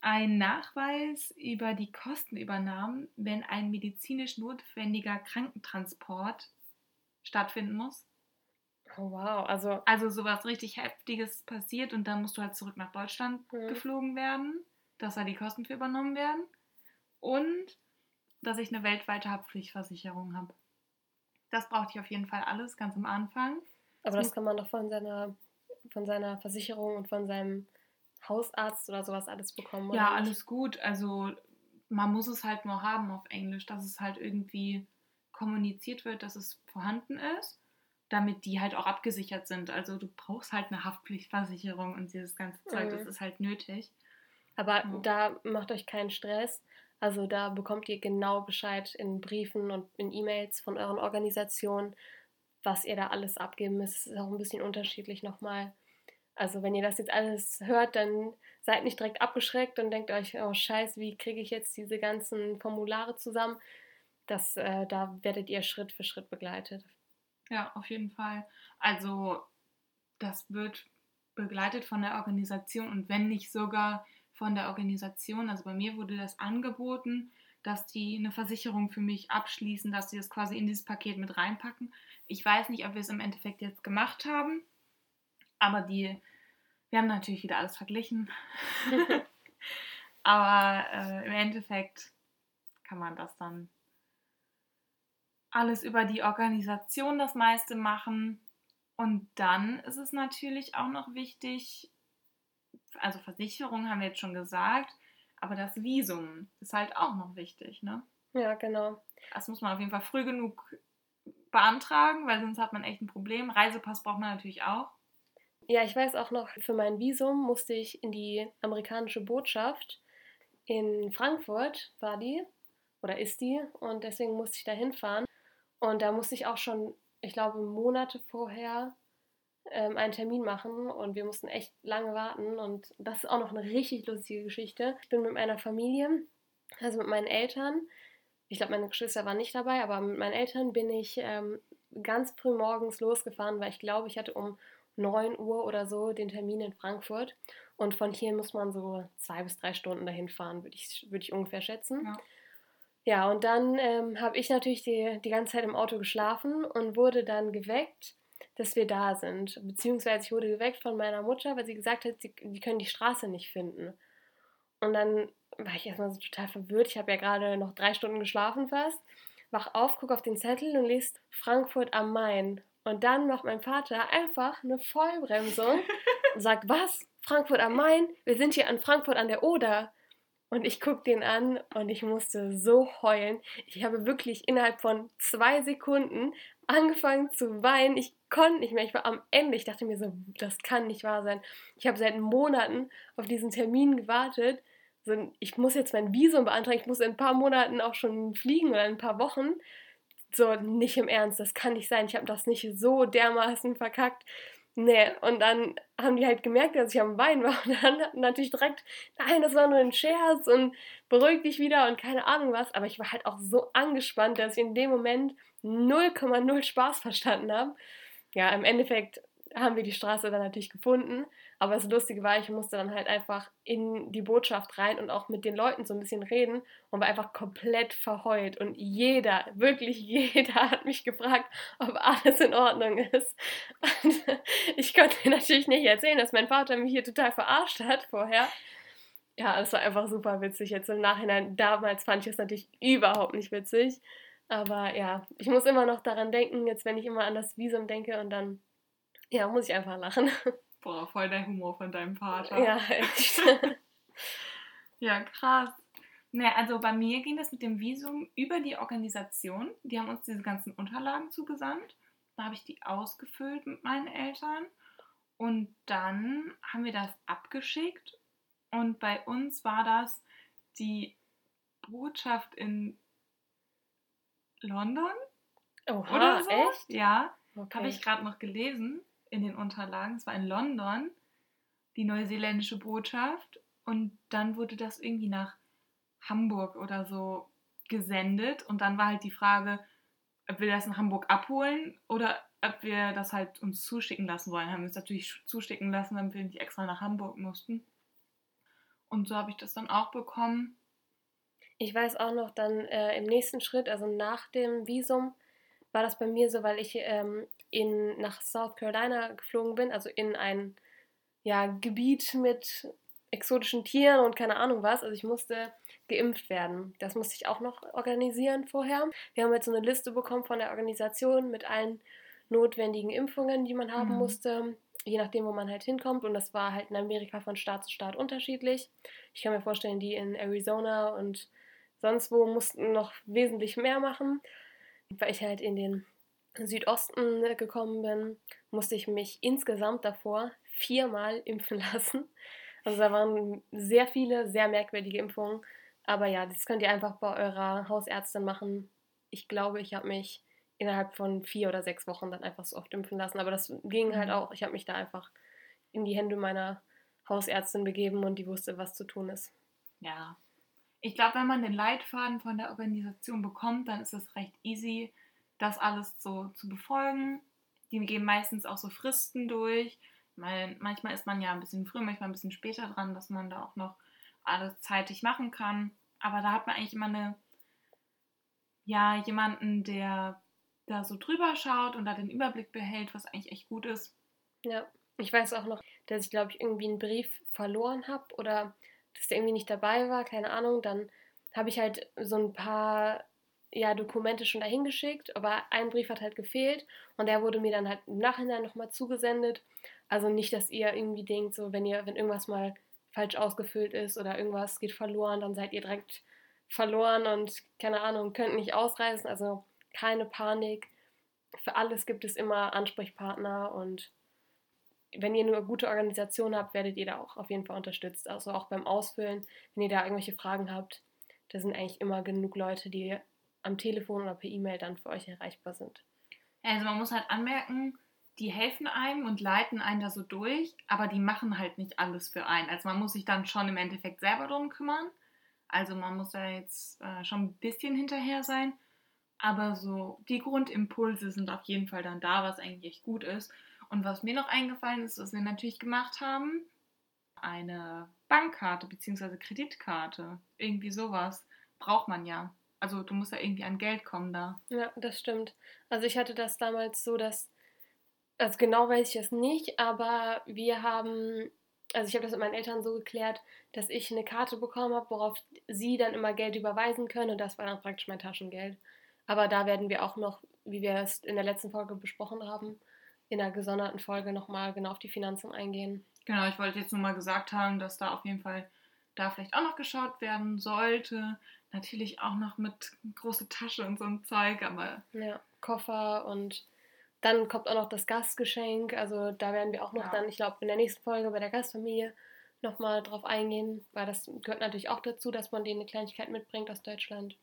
ein Nachweis über die Kostenübernahmen, wenn ein medizinisch notwendiger Krankentransport stattfinden muss. Oh, wow, also. Also sowas richtig Heftiges passiert und dann musst du halt zurück nach Deutschland mhm. geflogen werden, dass da die Kosten für übernommen werden. Und dass ich eine weltweite Haftpflichtversicherung habe. Das brauchte ich auf jeden Fall alles, ganz am Anfang. Aber das kann man doch von seiner, von seiner Versicherung und von seinem Hausarzt oder sowas alles bekommen, oder? Ja, alles gut. Also man muss es halt nur haben auf Englisch, dass es halt irgendwie kommuniziert wird, dass es vorhanden ist, damit die halt auch abgesichert sind. Also du brauchst halt eine Haftpflichtversicherung und dieses ganze Zeug, mhm. das ist halt nötig. Aber ja. da macht euch keinen Stress. Also da bekommt ihr genau Bescheid in Briefen und in E-Mails von euren Organisationen, was ihr da alles abgeben müsst. Es ist auch ein bisschen unterschiedlich nochmal. Also wenn ihr das jetzt alles hört, dann seid nicht direkt abgeschreckt und denkt euch, oh scheiße, wie kriege ich jetzt diese ganzen Formulare zusammen? Das, äh, da werdet ihr Schritt für Schritt begleitet. Ja, auf jeden Fall. Also das wird begleitet von der Organisation und wenn nicht sogar von der Organisation. Also bei mir wurde das angeboten, dass die eine Versicherung für mich abschließen, dass sie das quasi in dieses Paket mit reinpacken. Ich weiß nicht, ob wir es im Endeffekt jetzt gemacht haben, aber die, wir haben natürlich wieder alles verglichen. aber äh, im Endeffekt kann man das dann alles über die Organisation das meiste machen. Und dann ist es natürlich auch noch wichtig, also Versicherung haben wir jetzt schon gesagt, aber das Visum ist halt auch noch wichtig, ne? Ja, genau. Das muss man auf jeden Fall früh genug beantragen, weil sonst hat man echt ein Problem. Reisepass braucht man natürlich auch. Ja, ich weiß auch noch, für mein Visum musste ich in die amerikanische Botschaft in Frankfurt, war die oder ist die, und deswegen musste ich da hinfahren. Und da musste ich auch schon, ich glaube, Monate vorher ähm, einen Termin machen und wir mussten echt lange warten und das ist auch noch eine richtig lustige Geschichte. Ich bin mit meiner Familie, also mit meinen Eltern, ich glaube, meine Geschwister waren nicht dabei, aber mit meinen Eltern bin ich ähm, ganz früh morgens losgefahren, weil ich glaube, ich hatte um 9 Uhr oder so den Termin in Frankfurt und von hier muss man so zwei bis drei Stunden dahin fahren, würde ich, würd ich ungefähr schätzen. Ja. Ja, und dann ähm, habe ich natürlich die, die ganze Zeit im Auto geschlafen und wurde dann geweckt dass wir da sind. Beziehungsweise ich wurde geweckt von meiner Mutter, weil sie gesagt hat, sie, die können die Straße nicht finden. Und dann war ich erstmal so total verwirrt. Ich habe ja gerade noch drei Stunden geschlafen fast. Wach auf, guck auf den Zettel und lese Frankfurt am Main. Und dann macht mein Vater einfach eine Vollbremsung und sagt, was? Frankfurt am Main? Wir sind hier an Frankfurt an der Oder. Und ich gucke den an und ich musste so heulen. Ich habe wirklich innerhalb von zwei Sekunden angefangen zu weinen. Ich konnte nicht mehr. Ich war am Ende. Ich dachte mir so, das kann nicht wahr sein. Ich habe seit Monaten auf diesen Termin gewartet. So, ich muss jetzt mein Visum beantragen. Ich muss in ein paar Monaten auch schon fliegen oder in ein paar Wochen. So, nicht im Ernst. Das kann nicht sein. Ich habe das nicht so dermaßen verkackt. Nee, und dann haben die halt gemerkt, dass ich am Wein war. Und dann natürlich direkt, nein, das war nur ein Scherz und beruhig dich wieder und keine Ahnung was. Aber ich war halt auch so angespannt, dass ich in dem Moment 0,0 Spaß verstanden habe. Ja, im Endeffekt haben wir die Straße dann natürlich gefunden. Aber das Lustige war, ich musste dann halt einfach in die Botschaft rein und auch mit den Leuten so ein bisschen reden und war einfach komplett verheult. Und jeder, wirklich jeder hat mich gefragt, ob alles in Ordnung ist. Und ich konnte natürlich nicht erzählen, dass mein Vater mich hier total verarscht hat vorher. Ja, das war einfach super witzig. Jetzt im Nachhinein, damals fand ich es natürlich überhaupt nicht witzig. Aber ja, ich muss immer noch daran denken, jetzt wenn ich immer an das Visum denke und dann, ja, muss ich einfach lachen. Boah, voll der Humor von deinem Vater. Ja, echt. ja, krass. Ne, also bei mir ging das mit dem Visum über die Organisation. Die haben uns diese ganzen Unterlagen zugesandt. Da habe ich die ausgefüllt mit meinen Eltern. Und dann haben wir das abgeschickt. Und bei uns war das die Botschaft in London. Oha, oder so. echt? Ja, Okay. habe ich gerade noch gelesen in den Unterlagen. Es war in London, die neuseeländische Botschaft. Und dann wurde das irgendwie nach Hamburg oder so gesendet. Und dann war halt die Frage, ob wir das in Hamburg abholen oder ob wir das halt uns zuschicken lassen wollen. Haben wir es natürlich zuschicken lassen, damit wir nicht extra nach Hamburg mussten. Und so habe ich das dann auch bekommen. Ich weiß auch noch dann äh, im nächsten Schritt, also nach dem Visum, war das bei mir so, weil ich ähm, in, nach South Carolina geflogen bin, also in ein ja, Gebiet mit exotischen Tieren und keine Ahnung was. Also ich musste geimpft werden. Das musste ich auch noch organisieren vorher. Wir haben jetzt so eine Liste bekommen von der Organisation mit allen notwendigen Impfungen, die man haben Mhm. musste, je nachdem, wo man halt hinkommt. Und das war halt in Amerika von Staat zu Staat unterschiedlich. Ich kann mir vorstellen, die in Arizona und sonst wo mussten noch wesentlich mehr machen. Weil ich halt in den Südosten äh, gekommen bin, musste ich mich insgesamt davor viermal impfen lassen. Also da waren sehr viele, sehr merkwürdige Impfungen. Aber ja, das könnt ihr einfach bei eurer Hausärztin machen. Ich glaube, ich habe mich innerhalb von vier oder sechs Wochen dann einfach so oft impfen lassen. Aber das ging halt Mhm. auch. Ich habe mich da einfach in die Hände meiner Hausärztin begeben und die wusste, was zu tun ist. Ja. Ich glaube, wenn man den Leitfaden von der Organisation bekommt, dann ist es recht easy, das alles so zu befolgen. Die geben meistens auch so Fristen durch. Weil manchmal ist man ja ein bisschen früher, manchmal ein bisschen später dran, dass man da auch noch alles zeitig machen kann. Aber da hat man eigentlich immer eine, ja, jemanden, der da so drüber schaut und da den Überblick behält, was eigentlich echt gut ist. Ja, ich weiß auch noch, dass ich, glaube ich, irgendwie einen Brief verloren habe oder dass der irgendwie nicht dabei war, keine Ahnung. Dann habe ich halt so ein paar ja, Dokumente schon dahin geschickt, aber ein Brief hat halt gefehlt und der wurde mir dann halt im Nachhinein nochmal zugesendet. Also nicht, dass ihr irgendwie denkt, so wenn ihr, wenn irgendwas mal falsch ausgefüllt ist oder irgendwas geht verloren, dann seid ihr direkt verloren und keine Ahnung, könnt nicht ausreisen. Also keine Panik. Für alles gibt es immer Ansprechpartner und wenn ihr eine gute Organisation habt, werdet ihr da auch auf jeden Fall unterstützt. Also auch beim Ausfüllen, wenn ihr da irgendwelche Fragen habt, da sind eigentlich immer genug Leute, die am Telefon oder per E-Mail dann für euch erreichbar sind. Also man muss halt anmerken, die helfen einem und leiten einen da so durch, aber die machen halt nicht alles für einen. Also man muss sich dann schon im Endeffekt selber drum kümmern. Also man muss da jetzt äh, schon ein bisschen hinterher sein. Aber so die Grundimpulse sind auf jeden Fall dann da, was eigentlich echt gut ist. Und was mir noch eingefallen ist, was wir natürlich gemacht haben, eine Bankkarte bzw. Kreditkarte. Irgendwie sowas braucht man ja. Also du musst ja irgendwie an Geld kommen da. Ja, das stimmt. Also ich hatte das damals so, dass, also genau weiß ich es nicht, aber wir haben, also ich habe das mit meinen Eltern so geklärt, dass ich eine Karte bekommen habe, worauf sie dann immer Geld überweisen können und das war dann praktisch mein Taschengeld. Aber da werden wir auch noch, wie wir es in der letzten Folge besprochen haben, in einer gesonderten Folge nochmal genau auf die Finanzen eingehen. Genau, ich wollte jetzt nur mal gesagt haben, dass da auf jeden Fall da vielleicht auch noch geschaut werden sollte. Natürlich auch noch mit große Tasche und so ein Zeug, aber Ja, Koffer und dann kommt auch noch das Gastgeschenk. Also da werden wir auch noch Ja. dann, ich glaube, in der nächsten Folge bei der Gastfamilie nochmal drauf eingehen, weil das gehört natürlich auch dazu, dass man denen eine Kleinigkeit mitbringt aus Deutschland.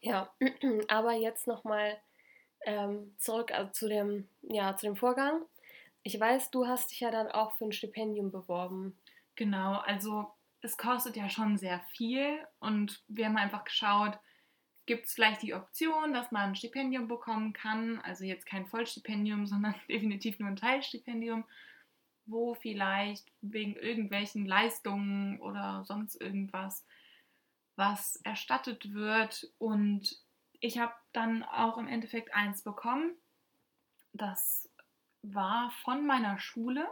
Ja, aber jetzt nochmal ähm, zurück also zu, dem, ja, zu dem Vorgang. Ich weiß, du hast dich ja dann auch für ein Stipendium beworben. genau, also es kostet ja schon sehr viel und wir haben einfach geschaut, gibt es vielleicht die Option, dass man ein Stipendium bekommen kann, also jetzt kein Vollstipendium, sondern definitiv nur ein Teilstipendium, wo vielleicht wegen irgendwelchen Leistungen oder sonst irgendwas was erstattet wird. Und ich habe dann auch im Endeffekt eins bekommen. Das war von meiner Schule,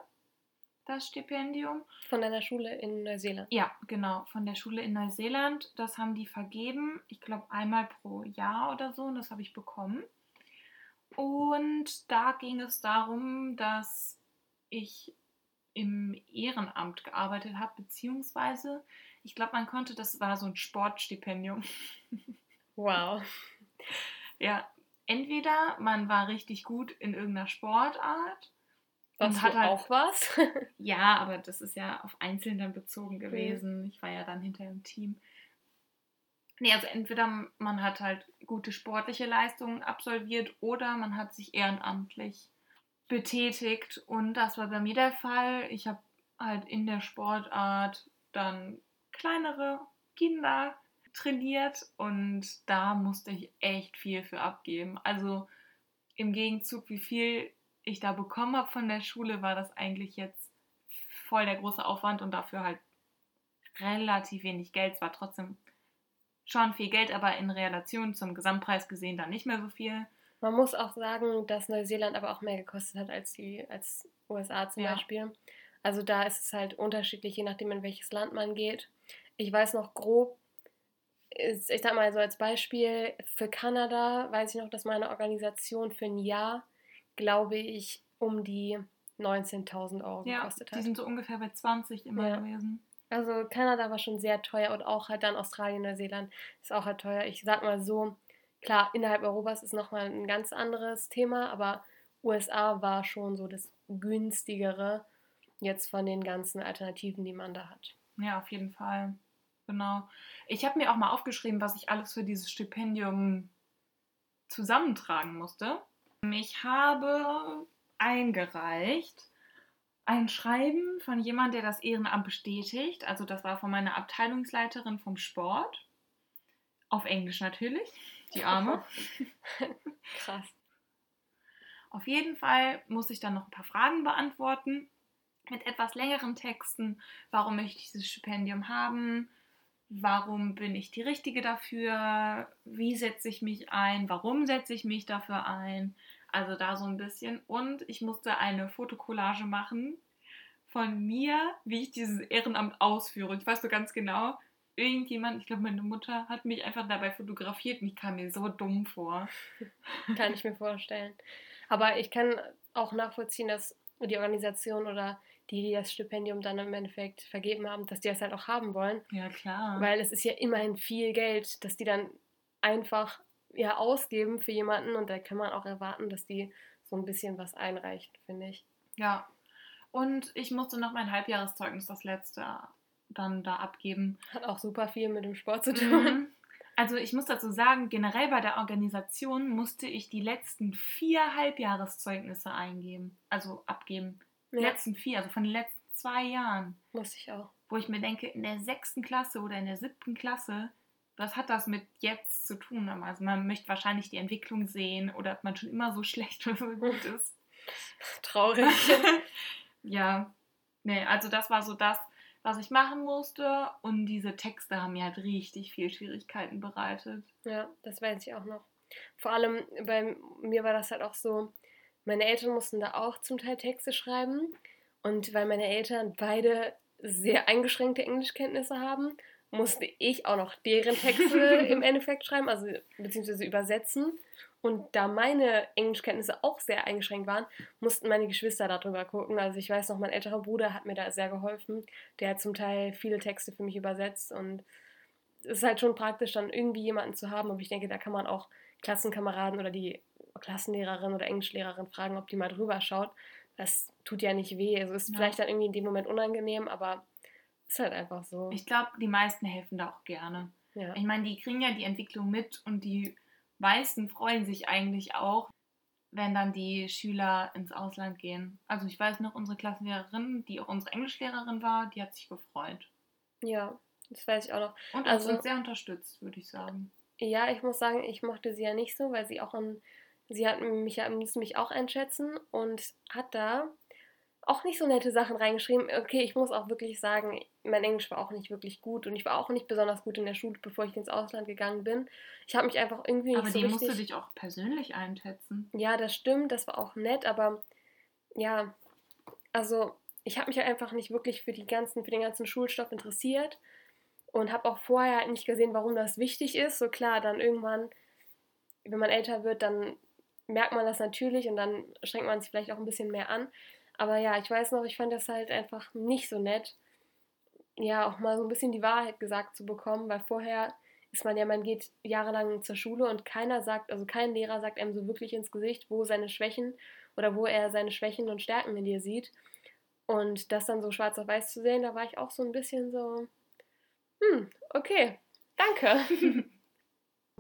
das Stipendium. Von deiner Schule in Neuseeland. Ja, genau, von der Schule in Neuseeland. Das haben die vergeben, ich glaube einmal pro Jahr oder so, und das habe ich bekommen. Und da ging es darum, dass ich im Ehrenamt gearbeitet habe, beziehungsweise ich glaube, man konnte, das war so ein Sportstipendium. Wow. Ja, entweder man war richtig gut in irgendeiner Sportart. Was hat halt, auch was? Ja, aber das ist ja auf Einzelnen bezogen gewesen. Ich war ja dann hinter im Team. Nee, also entweder man hat halt gute sportliche Leistungen absolviert oder man hat sich ehrenamtlich betätigt. Und das war bei mir der Fall. Ich habe halt in der Sportart dann kleinere Kinder trainiert und da musste ich echt viel für abgeben. Also im Gegenzug, wie viel ich da bekommen habe von der Schule, war das eigentlich jetzt voll der große Aufwand und dafür halt relativ wenig Geld. Es war trotzdem schon viel Geld, aber in Relation zum Gesamtpreis gesehen dann nicht mehr so viel. Man muss auch sagen, dass Neuseeland aber auch mehr gekostet hat als die als USA zum Ja. Beispiel. Also da ist es halt unterschiedlich, je nachdem in welches Land man geht. Ich weiß noch grob, ich sag mal so als Beispiel, für Kanada weiß ich noch, dass meine Organisation für ein Jahr, glaube ich, um die 19.000 Euro Ja, gekostet die hat. sind so ungefähr bei 20 immer Ja. gewesen. Also Kanada war schon sehr teuer und auch halt dann Australien, Neuseeland ist auch halt teuer. Ich sag mal so, klar, innerhalb Europas ist nochmal ein ganz anderes Thema, aber USA war schon so das günstigere jetzt von den ganzen Alternativen, die man da hat. Ja, auf jeden Fall. Genau. Ich habe mir auch mal aufgeschrieben, was ich alles für dieses Stipendium zusammentragen musste. Ich habe eingereicht ein Schreiben von jemandem, der das Ehrenamt bestätigt. Also das war von meiner Abteilungsleiterin vom Sport. Auf Englisch natürlich, die Arme. Krass. Auf jeden Fall muss ich dann noch ein paar Fragen beantworten mit etwas längeren Texten. Warum möchte ich dieses Stipendium haben? Warum bin ich die Richtige dafür? Wie setze ich mich ein? Warum setze ich mich dafür ein? Also da so ein bisschen. Und ich musste eine Fotokollage machen von mir, wie ich dieses Ehrenamt ausführe. Ich weiß so ganz genau, irgendjemand, ich glaube meine Mutter, hat mich einfach dabei fotografiert und ich kam mir so dumm vor. Kann ich mir vorstellen. Aber ich kann auch nachvollziehen, dass die Organisation oder die, die das Stipendium dann im Endeffekt vergeben haben, dass die das halt auch haben wollen. Ja, klar. Weil es ist ja immerhin viel Geld, dass die dann einfach ja ausgeben für jemanden und da kann man auch erwarten, dass die so ein bisschen was einreicht, finde ich. Ja. Und ich musste noch mein Halbjahreszeugnis, das letzte, dann da abgeben. Hat auch super viel mit dem Sport zu tun. Mhm. Also ich muss dazu sagen, generell bei der Organisation musste ich die letzten vier Halbjahreszeugnisse eingeben, also abgeben. Ja, letzten vier, also von den letzten zwei Jahren. muss ich auch. Wo ich mir denke, in der sechsten Klasse oder in der siebten Klasse, was hat das mit jetzt zu tun? Also man möchte wahrscheinlich die Entwicklung sehen oder ob man schon immer so schlecht oder so gut ist. Traurig. ja, nee, also das war so das, was ich machen musste. Und diese Texte haben mir halt richtig viel Schwierigkeiten bereitet. Ja, das weiß ich auch noch. Vor allem bei mir war das halt auch so, meine Eltern mussten da auch zum Teil Texte schreiben. Und weil meine Eltern beide sehr eingeschränkte Englischkenntnisse haben, musste ich auch noch deren Texte im Endeffekt schreiben, also beziehungsweise übersetzen. Und da meine Englischkenntnisse auch sehr eingeschränkt waren, mussten meine Geschwister darüber gucken. Also ich weiß noch, mein älterer Bruder hat mir da sehr geholfen. Der hat zum Teil viele Texte für mich übersetzt und es ist halt schon praktisch, dann irgendwie jemanden zu haben. Und ich denke, da kann man auch Klassenkameraden oder die Klassenlehrerin oder Englischlehrerin fragen, ob die mal drüber schaut. Das tut ja nicht weh. Also ist Ja. vielleicht dann irgendwie in dem Moment unangenehm, aber ist halt einfach so. Ich glaube, die meisten helfen da auch gerne. ja. Ich meine, die kriegen ja die Entwicklung mit und die meisten freuen sich eigentlich auch, wenn dann die Schüler ins Ausland gehen. Also ich weiß noch, unsere Klassenlehrerin, die auch unsere Englischlehrerin war, die hat sich gefreut. ja, das weiß ich auch noch. Und Also- uns sehr unterstützt, würde ich sagen. Ja, ich muss sagen, ich mochte sie ja nicht so, weil sie auch an, sie hat mich ja, musste mich auch einschätzen und hat da auch nicht so nette Sachen reingeschrieben. Okay, ich muss auch wirklich sagen, mein Englisch war auch nicht wirklich gut und ich war auch nicht besonders gut in der Schule, bevor ich ins Ausland gegangen bin. Ich habe mich einfach irgendwie nicht Aber so die richtig... musst du dich auch persönlich einschätzen. Ja, das stimmt, das war auch nett, aber ja, also ich habe mich halt einfach nicht wirklich für die ganzen, für den ganzen Schulstoff interessiert und habe auch vorher nicht gesehen, warum das wichtig ist. So klar, dann irgendwann, wenn man älter wird, dann merkt man das natürlich und dann strengt man sich vielleicht auch ein bisschen mehr an. Aber ja, ich weiß noch, ich fand das halt einfach nicht so nett, ja, auch mal so ein bisschen die Wahrheit gesagt zu bekommen, weil vorher ist man ja, man geht jahrelang zur Schule und keiner sagt, also kein Lehrer sagt einem so wirklich ins Gesicht, wo seine Schwächen oder wo er seine Schwächen und Stärken in dir sieht. Und das dann so schwarz auf weiß zu sehen, da war ich auch so ein bisschen so, hm, okay, danke.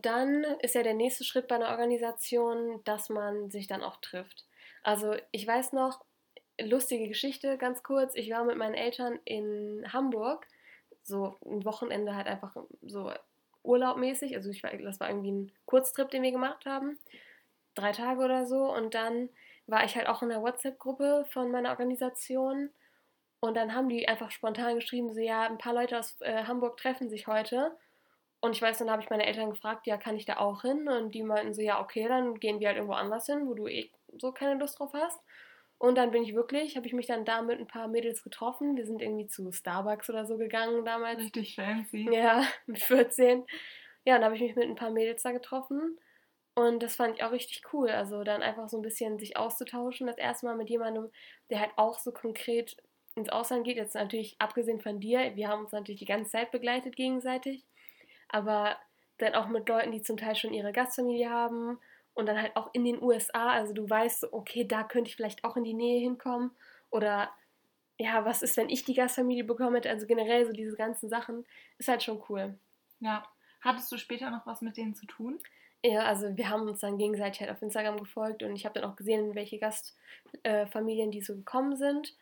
dann ist ja der nächste Schritt bei einer Organisation, dass man sich dann auch trifft. Also ich weiß noch, lustige Geschichte, ganz kurz. Ich war mit meinen Eltern in Hamburg, so ein Wochenende halt einfach so urlaubmäßig. Also ich war, das war irgendwie ein Kurztrip, den wir gemacht haben. Drei Tage oder so. Und dann war ich halt auch in der WhatsApp-Gruppe von meiner Organisation. Und dann haben die einfach spontan geschrieben, so ja, ein paar Leute aus äh, Hamburg treffen sich heute. Und ich weiß, dann habe ich meine Eltern gefragt, ja, kann ich da auch hin? Und die meinten so, ja, okay, dann gehen wir halt irgendwo anders hin, wo du eh so keine Lust drauf hast. Und dann bin ich wirklich, habe ich mich dann da mit ein paar Mädels getroffen. Wir sind irgendwie zu Starbucks oder so gegangen damals. Richtig fancy. Ja, mit 14. Ja, und da habe ich mich mit ein paar Mädels da getroffen. Und das fand ich auch richtig cool. Also dann einfach so ein bisschen sich auszutauschen. Das erste Mal mit jemandem, der halt auch so konkret ins Ausland geht. Jetzt natürlich abgesehen von dir. Wir haben uns natürlich die ganze Zeit begleitet gegenseitig. Aber dann auch mit Leuten, die zum Teil schon ihre Gastfamilie haben und dann halt auch in den USA, also du weißt, okay, da könnte ich vielleicht auch in die Nähe hinkommen oder ja, was ist, wenn ich die Gastfamilie bekomme? Also generell so diese ganzen Sachen ist halt schon cool. Ja. Hattest du später noch was mit denen zu tun? Ja, also wir haben uns dann gegenseitig halt auf Instagram gefolgt und ich habe dann auch gesehen, welche Gastfamilien äh, die so gekommen sind.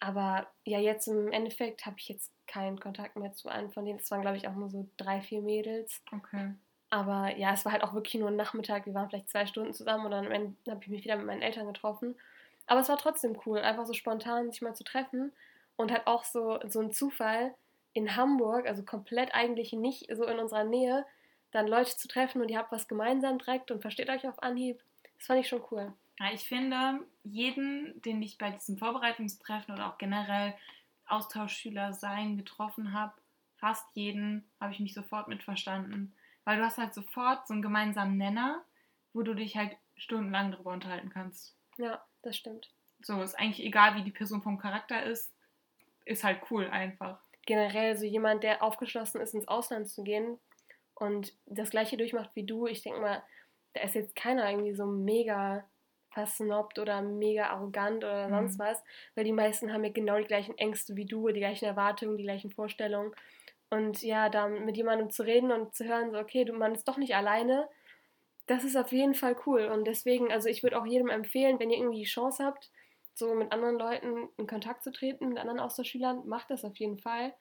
Aber ja, jetzt im Endeffekt habe ich jetzt keinen Kontakt mehr zu einem von denen. Es waren, glaube ich, auch nur so drei, vier Mädels. Okay. Aber ja, es war halt auch wirklich nur ein Nachmittag. Wir waren vielleicht zwei Stunden zusammen und dann am Ende habe ich mich wieder mit meinen Eltern getroffen. Aber es war trotzdem cool, einfach so spontan sich mal zu treffen. Und halt auch so, so ein Zufall in Hamburg, also komplett eigentlich nicht so in unserer Nähe, dann Leute zu treffen und ihr habt was gemeinsam direkt und versteht euch auf Anhieb. Das fand ich schon cool. Ja, ich finde, jeden, den ich bei diesem Vorbereitungstreffen oder auch generell Austauschschüler sein getroffen habe, fast jeden, habe ich mich sofort mit verstanden. Weil du hast halt sofort so einen gemeinsamen Nenner, wo du dich halt stundenlang darüber unterhalten kannst. Ja, das stimmt. So, ist eigentlich egal, wie die Person vom Charakter ist, ist halt cool einfach. Generell so jemand, der aufgeschlossen ist, ins Ausland zu gehen und das gleiche durchmacht wie du, ich denke mal, da ist jetzt keiner irgendwie so mega versnobbt oder mega arrogant oder sonst mhm. was, weil die meisten haben ja genau die gleichen Ängste wie du, die gleichen Erwartungen, die gleichen Vorstellungen. Und ja, da mit jemandem zu reden und zu hören, so, okay, du, man ist doch nicht alleine, das ist auf jeden Fall cool. Und deswegen, also ich würde auch jedem empfehlen, wenn ihr irgendwie die Chance habt, so mit anderen Leuten in Kontakt zu treten, mit anderen Austauschschülern, macht das auf jeden Fall.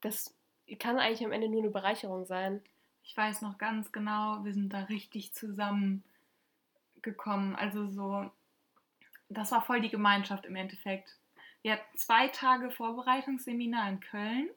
Das kann eigentlich am Ende nur eine Bereicherung sein. Ich weiß noch ganz genau, wir sind da richtig zusammengekommen. Also so, das war voll die Gemeinschaft im Endeffekt. Wir hatten zwei Tage Vorbereitungsseminar in Köln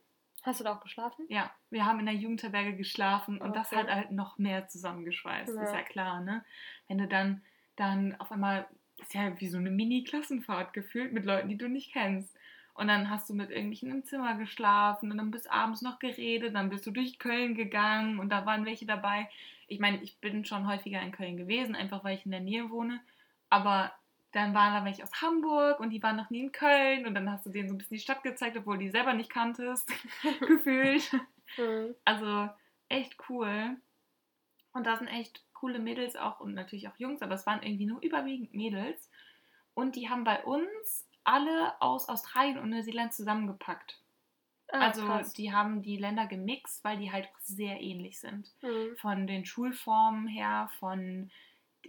Hast du da auch geschlafen? Ja, wir haben in der Jugendherberge geschlafen und okay. das hat halt noch mehr zusammengeschweißt, ja. ist ja klar, ne? Wenn du dann, dann auf einmal, ist ja wie so eine Mini-Klassenfahrt gefühlt mit Leuten, die du nicht kennst. Und dann hast du mit irgendwelchen im Zimmer geschlafen und dann bist abends noch geredet, dann bist du durch Köln gegangen und da waren welche dabei. Ich meine, ich bin schon häufiger in Köln gewesen, einfach weil ich in der Nähe wohne. Aber dann waren da welche aus Hamburg und die waren noch nie in Köln und dann hast du denen so ein bisschen die Stadt gezeigt, obwohl die selber nicht kanntest, gefühlt. Mhm. Also echt cool. Und da sind echt coole Mädels auch und natürlich auch Jungs, aber es waren irgendwie nur überwiegend Mädels. Und die haben bei uns alle aus Australien und Neuseeland zusammengepackt. Ah, also krass. die haben die Länder gemixt, weil die halt sehr ähnlich sind. Mhm. Von den Schulformen her, von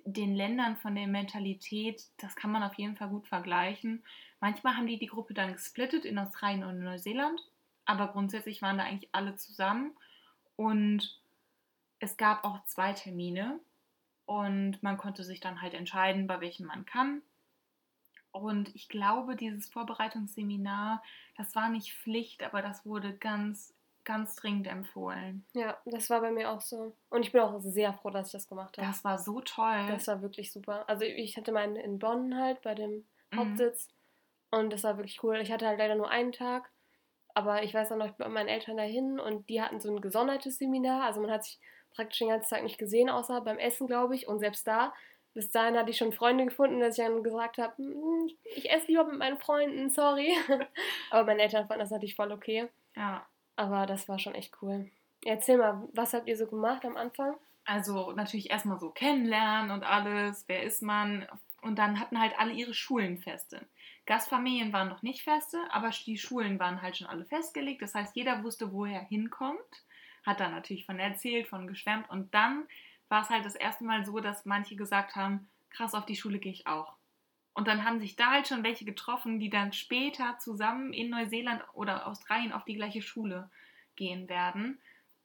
den Ländern von der Mentalität, das kann man auf jeden Fall gut vergleichen. Manchmal haben die die Gruppe dann gesplittet in Australien und Neuseeland, aber grundsätzlich waren da eigentlich alle zusammen und es gab auch zwei Termine und man konnte sich dann halt entscheiden, bei welchem man kann. Und ich glaube, dieses Vorbereitungsseminar, das war nicht Pflicht, aber das wurde ganz ganz dringend empfohlen. Ja, das war bei mir auch so. Und ich bin auch sehr froh, dass ich das gemacht habe. Das war so toll. Das war wirklich super. Also ich hatte meinen in Bonn halt bei dem mhm. Hauptsitz und das war wirklich cool. Ich hatte halt leider nur einen Tag, aber ich weiß auch noch, ich bin mit meinen Eltern dahin und die hatten so ein gesondertes Seminar. Also man hat sich praktisch den ganzen Tag nicht gesehen, außer beim Essen, glaube ich. Und selbst da bis dahin hatte ich schon Freunde gefunden, dass ich dann gesagt habe, hm, ich esse lieber mit meinen Freunden, sorry. Aber meine Eltern fanden das natürlich voll okay. Ja. Aber das war schon echt cool. Erzähl mal, was habt ihr so gemacht am Anfang? Also natürlich erstmal so kennenlernen und alles, wer ist man. Und dann hatten halt alle ihre Schulenfeste. Gastfamilien waren noch nicht feste, aber die Schulen waren halt schon alle festgelegt. Das heißt, jeder wusste, wo er hinkommt. Hat dann natürlich von erzählt, von geschwärmt. Und dann war es halt das erste Mal so, dass manche gesagt haben, krass, auf die Schule gehe ich auch. Und dann haben sich da halt schon welche getroffen, die dann später zusammen in Neuseeland oder Australien auf die gleiche Schule gehen werden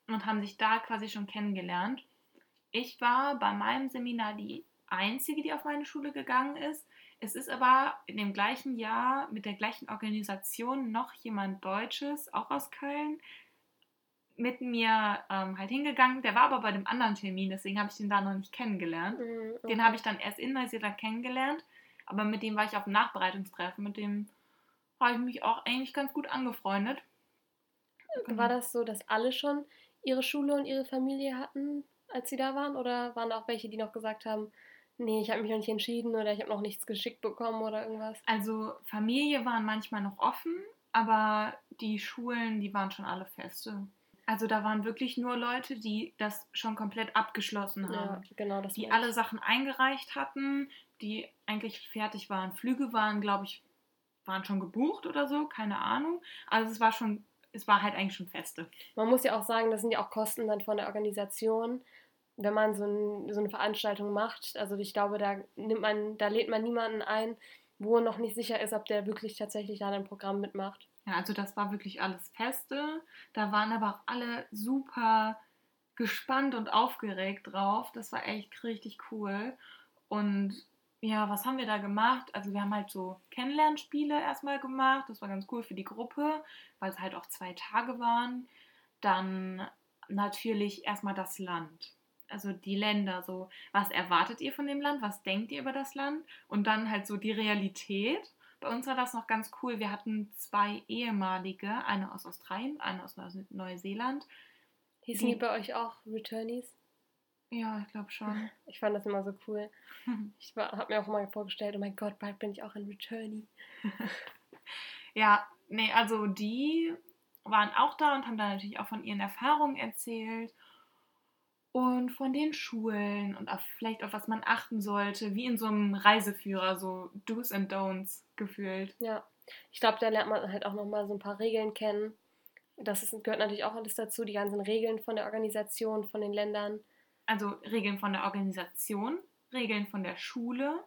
und haben sich da quasi schon kennengelernt. Ich war bei meinem Seminar die einzige, die auf meine Schule gegangen ist. Es ist aber in dem gleichen Jahr mit der gleichen Organisation noch jemand Deutsches, auch aus Köln, mit mir ähm, halt hingegangen. Der war aber bei dem anderen Termin, deswegen habe ich den da noch nicht kennengelernt. Mhm, okay. Den habe ich dann erst in Neuseeland kennengelernt, aber mit dem war ich auf dem Nachbereitungstreffen. Mit dem habe ich mich auch eigentlich ganz gut angefreundet. War das so, dass alle schon ihre Schule und ihre Familie hatten, als sie da waren? Oder waren auch welche, die noch gesagt haben, nee, ich habe mich noch nicht entschieden oder ich habe noch nichts geschickt bekommen oder irgendwas? Also Familie waren manchmal noch offen, aber die Schulen, die waren schon alle feste. Also da waren wirklich nur Leute, die das schon komplett abgeschlossen haben. Ja, genau, das die alle Sachen eingereicht hatten, die eigentlich fertig waren. Flüge waren, glaube ich, waren schon gebucht oder so, keine Ahnung. Also es war schon, es war halt eigentlich schon feste. Man muss ja auch sagen, das sind ja auch Kosten dann von der Organisation, wenn man so, ein, so eine Veranstaltung macht. Also ich glaube, da nimmt man, da lädt man niemanden ein, wo noch nicht sicher ist, ob der wirklich tatsächlich an einem Programm mitmacht. Ja, also das war wirklich alles Feste. Da waren aber auch alle super gespannt und aufgeregt drauf. Das war echt richtig cool. Und ja, was haben wir da gemacht? Also wir haben halt so Kennenlernspiele erstmal gemacht. Das war ganz cool für die Gruppe, weil es halt auch zwei Tage waren. Dann natürlich erstmal das Land. Also die Länder, so was erwartet ihr von dem Land, was denkt ihr über das Land und dann halt so die Realität. Bei uns war das noch ganz cool. Wir hatten zwei ehemalige, eine aus Australien, eine aus Neuseeland. Hießen die, die bei euch auch Returnees? Ja, ich glaube schon. Ich fand das immer so cool. Ich habe mir auch immer vorgestellt, oh mein Gott, bald bin ich auch ein Returnee. ja, nee, also die waren auch da und haben dann natürlich auch von ihren Erfahrungen erzählt und von den Schulen und auf, vielleicht auf was man achten sollte, wie in so einem Reiseführer, so Do's and Don'ts gefühlt. Ja, ich glaube, da lernt man halt auch nochmal so ein paar Regeln kennen. Das ist, gehört natürlich auch alles dazu, die ganzen Regeln von der Organisation, von den Ländern. Also Regeln von der Organisation, Regeln von der Schule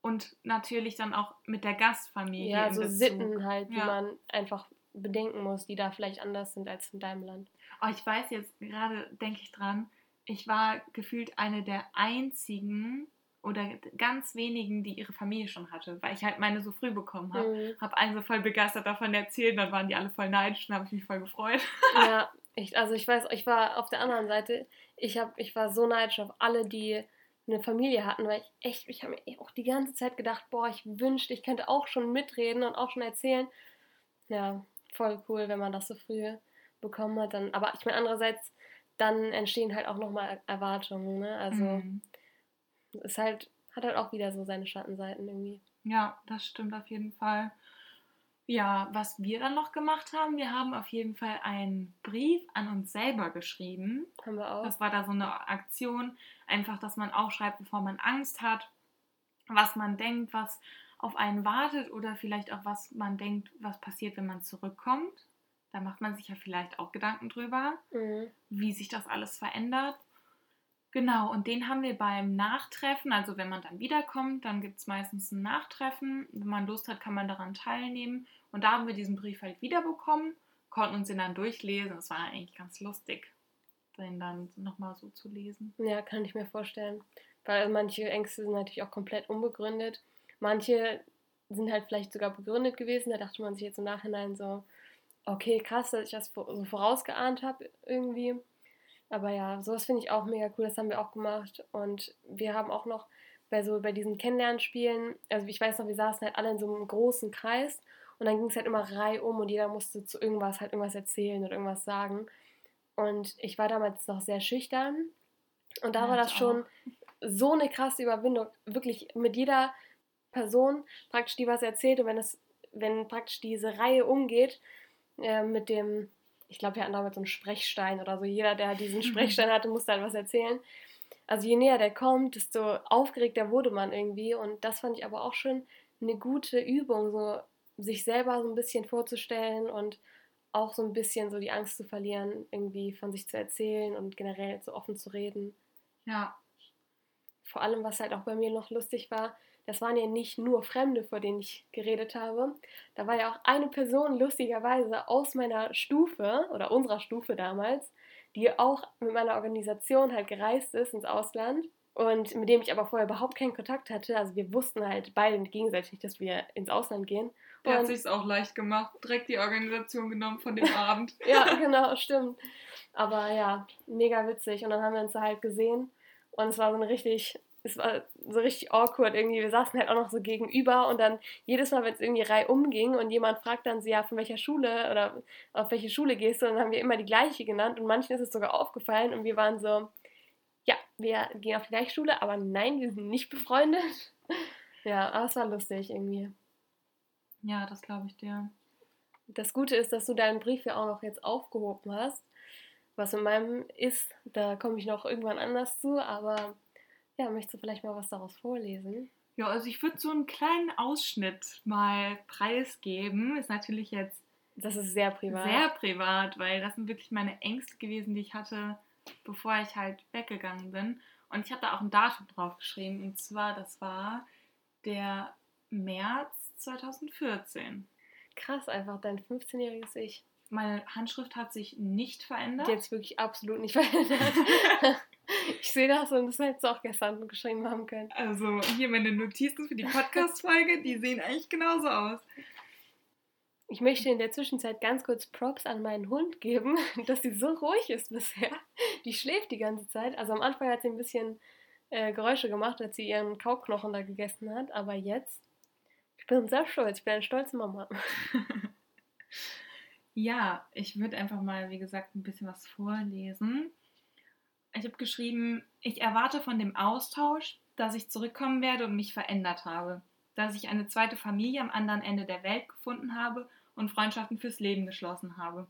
und natürlich dann auch mit der Gastfamilie. Ja, so Sitten halt, die ja. man einfach bedenken muss, die da vielleicht anders sind als in deinem Land. Oh, ich weiß jetzt gerade, denke ich dran, ich war gefühlt eine der einzigen oder ganz wenigen, die ihre Familie schon hatte, weil ich halt meine so früh bekommen habe. Mhm. Habe allen so voll begeistert davon erzählt, dann waren die alle voll neidisch und habe ich mich voll gefreut. Ja, ich, also ich weiß, ich war auf der anderen Seite, ich, hab, ich war so neidisch auf alle, die eine Familie hatten, weil ich echt, ich habe mir auch die ganze Zeit gedacht, boah, ich wünschte, ich könnte auch schon mitreden und auch schon erzählen. Ja, voll cool, wenn man das so früh bekommen hat. Dann, aber ich meine, andererseits dann entstehen halt auch nochmal Erwartungen. Ne? Also mhm. ist halt, hat halt auch wieder so seine Schattenseiten irgendwie. Ja, das stimmt auf jeden Fall. Ja, was wir dann noch gemacht haben, wir haben auf jeden Fall einen Brief an uns selber geschrieben. Haben wir auch. Das war da so eine Aktion, einfach, dass man aufschreibt, bevor man Angst hat, was man denkt, was auf einen wartet oder vielleicht auch was man denkt, was passiert, wenn man zurückkommt. Da macht man sich ja vielleicht auch Gedanken drüber, mhm. wie sich das alles verändert. Genau, und den haben wir beim Nachtreffen, also wenn man dann wiederkommt, dann gibt es meistens ein Nachtreffen. Wenn man Lust hat, kann man daran teilnehmen. Und da haben wir diesen Brief halt wiederbekommen, konnten uns den dann durchlesen. Es war eigentlich ganz lustig, den dann nochmal so zu lesen. Ja, kann ich mir vorstellen. Weil manche Ängste sind natürlich auch komplett unbegründet. Manche sind halt vielleicht sogar begründet gewesen. Da dachte man sich jetzt im Nachhinein so, okay, krass, dass ich das so vorausgeahnt habe irgendwie. Aber ja, sowas finde ich auch mega cool, das haben wir auch gemacht. Und wir haben auch noch bei so bei diesen Kennenlernspielen, also ich weiß noch, wir saßen halt alle in so einem großen Kreis und dann ging es halt immer Reihe um und jeder musste zu irgendwas halt irgendwas erzählen oder irgendwas sagen. Und ich war damals noch sehr schüchtern und da ja, war das schon, so eine krasse Überwindung. Wirklich mit jeder Person praktisch, die was erzählt und wenn es, wenn praktisch diese Reihe umgeht, äh, mit dem, ich glaube, wir hatten damals so einen Sprechstein oder so. Jeder, der diesen Sprechstein hatte, musste halt was erzählen. Also je näher der kommt, desto aufgeregter wurde man irgendwie. Und das fand ich aber auch schon eine gute Übung, so sich selber so ein bisschen vorzustellen und auch so ein bisschen so die Angst zu verlieren, irgendwie von sich zu erzählen und generell so offen zu reden. Ja. Vor allem, was halt auch bei mir noch lustig war, das waren ja nicht nur Fremde, vor denen ich geredet habe. Da war ja auch eine Person lustigerweise aus meiner Stufe oder unserer Stufe damals, die auch mit meiner Organisation halt gereist ist ins Ausland und mit dem ich aber vorher überhaupt keinen Kontakt hatte. Also wir wussten halt beide gegenseitig, dass wir ins Ausland gehen. Der und hat sich auch leicht gemacht, direkt die Organisation genommen von dem Abend. ja, genau, stimmt. Aber ja, mega witzig. Und dann haben wir uns da halt gesehen und es war so eine richtig es war so richtig awkward irgendwie. Wir saßen halt auch noch so gegenüber und dann jedes Mal, wenn es irgendwie Reihe umging und jemand fragt dann sie ja, von welcher Schule oder auf welche Schule gehst du, dann haben wir immer die gleiche genannt und manchen ist es sogar aufgefallen und wir waren so, ja, wir gehen auf die gleiche Schule, aber nein, wir sind nicht befreundet. ja, aber es war lustig irgendwie. Ja, das glaube ich dir. Das Gute ist, dass du deinen Brief ja auch noch jetzt aufgehoben hast. Was in meinem ist, da komme ich noch irgendwann anders zu, aber ja, möchtest du vielleicht mal was daraus vorlesen? Ja, also ich würde so einen kleinen Ausschnitt mal preisgeben. Ist natürlich jetzt. Das ist sehr privat. Sehr privat, weil das sind wirklich meine Ängste gewesen, die ich hatte, bevor ich halt weggegangen bin. Und ich habe da auch ein Datum drauf geschrieben. Und zwar, das war der März 2014. Krass, einfach dein 15-jähriges Ich. Meine Handschrift hat sich nicht verändert. Jetzt wirklich absolut nicht verändert. Ich sehe das und das hättest du auch gestern geschrieben haben können. Also hier meine Notizen für die Podcast-Folge, die sehen eigentlich genauso aus. Ich möchte in der Zwischenzeit ganz kurz Props an meinen Hund geben, dass sie so ruhig ist bisher. Die schläft die ganze Zeit. Also am Anfang hat sie ein bisschen äh, Geräusche gemacht, als sie ihren Kauknochen da gegessen hat. Aber jetzt, ich bin sehr stolz. Ich bin eine stolze Mama. ja, ich würde einfach mal, wie gesagt, ein bisschen was vorlesen. Ich habe geschrieben, ich erwarte von dem Austausch, dass ich zurückkommen werde und mich verändert habe, dass ich eine zweite Familie am anderen Ende der Welt gefunden habe und Freundschaften fürs Leben geschlossen habe.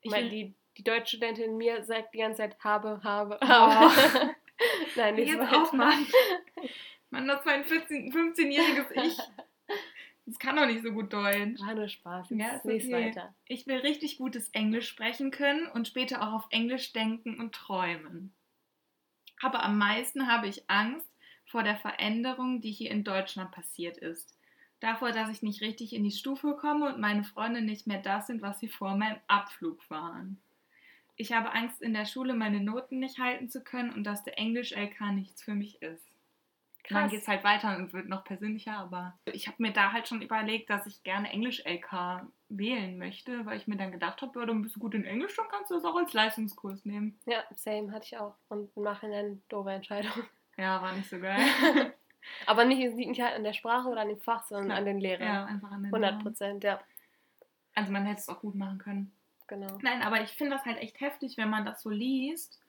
Ich meine, die, die deutsche Studentin in mir sagt die ganze Zeit habe, habe, oh. habe. Oh. Nein, nicht Jetzt auch, Mann. Mann, das war ein 15-jähriges Ich. Das kann doch nicht so gut Deutsch. War nur Spaß. Jetzt ja, okay. weiter. Ich will richtig gutes Englisch sprechen können und später auch auf Englisch denken und träumen. Aber am meisten habe ich Angst vor der Veränderung, die hier in Deutschland passiert ist. Davor, dass ich nicht richtig in die Stufe komme und meine Freunde nicht mehr das sind, was sie vor meinem Abflug waren. Ich habe Angst, in der Schule meine Noten nicht halten zu können und dass der Englisch-LK nichts für mich ist. Krass. Dann geht es halt weiter und wird noch persönlicher, aber ich habe mir da halt schon überlegt, dass ich gerne Englisch-LK wählen möchte, weil ich mir dann gedacht habe, ja, dann bist du gut in Englisch, dann kannst du das auch als Leistungskurs nehmen. Ja, same, hatte ich auch. Und im Nachhinein doofe Entscheidung. Ja, war nicht so geil. aber nicht, nicht halt an der Sprache oder an dem Fach, sondern ja. an den Lehrern. Ja, einfach an den 100 Prozent, ja. Also man hätte es auch gut machen können. Genau. Nein, aber ich finde das halt echt heftig, wenn man das so liest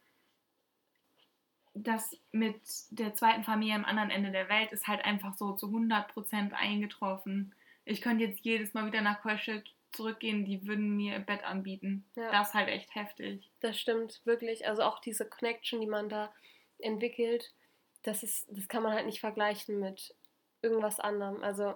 das mit der zweiten Familie am anderen Ende der Welt ist halt einfach so zu 100% eingetroffen. Ich könnte jetzt jedes Mal wieder nach Kolschild zurückgehen, die würden mir ein Bett anbieten. Ja. Das ist halt echt heftig. Das stimmt, wirklich. Also auch diese Connection, die man da entwickelt, das ist, das kann man halt nicht vergleichen mit irgendwas anderem. Also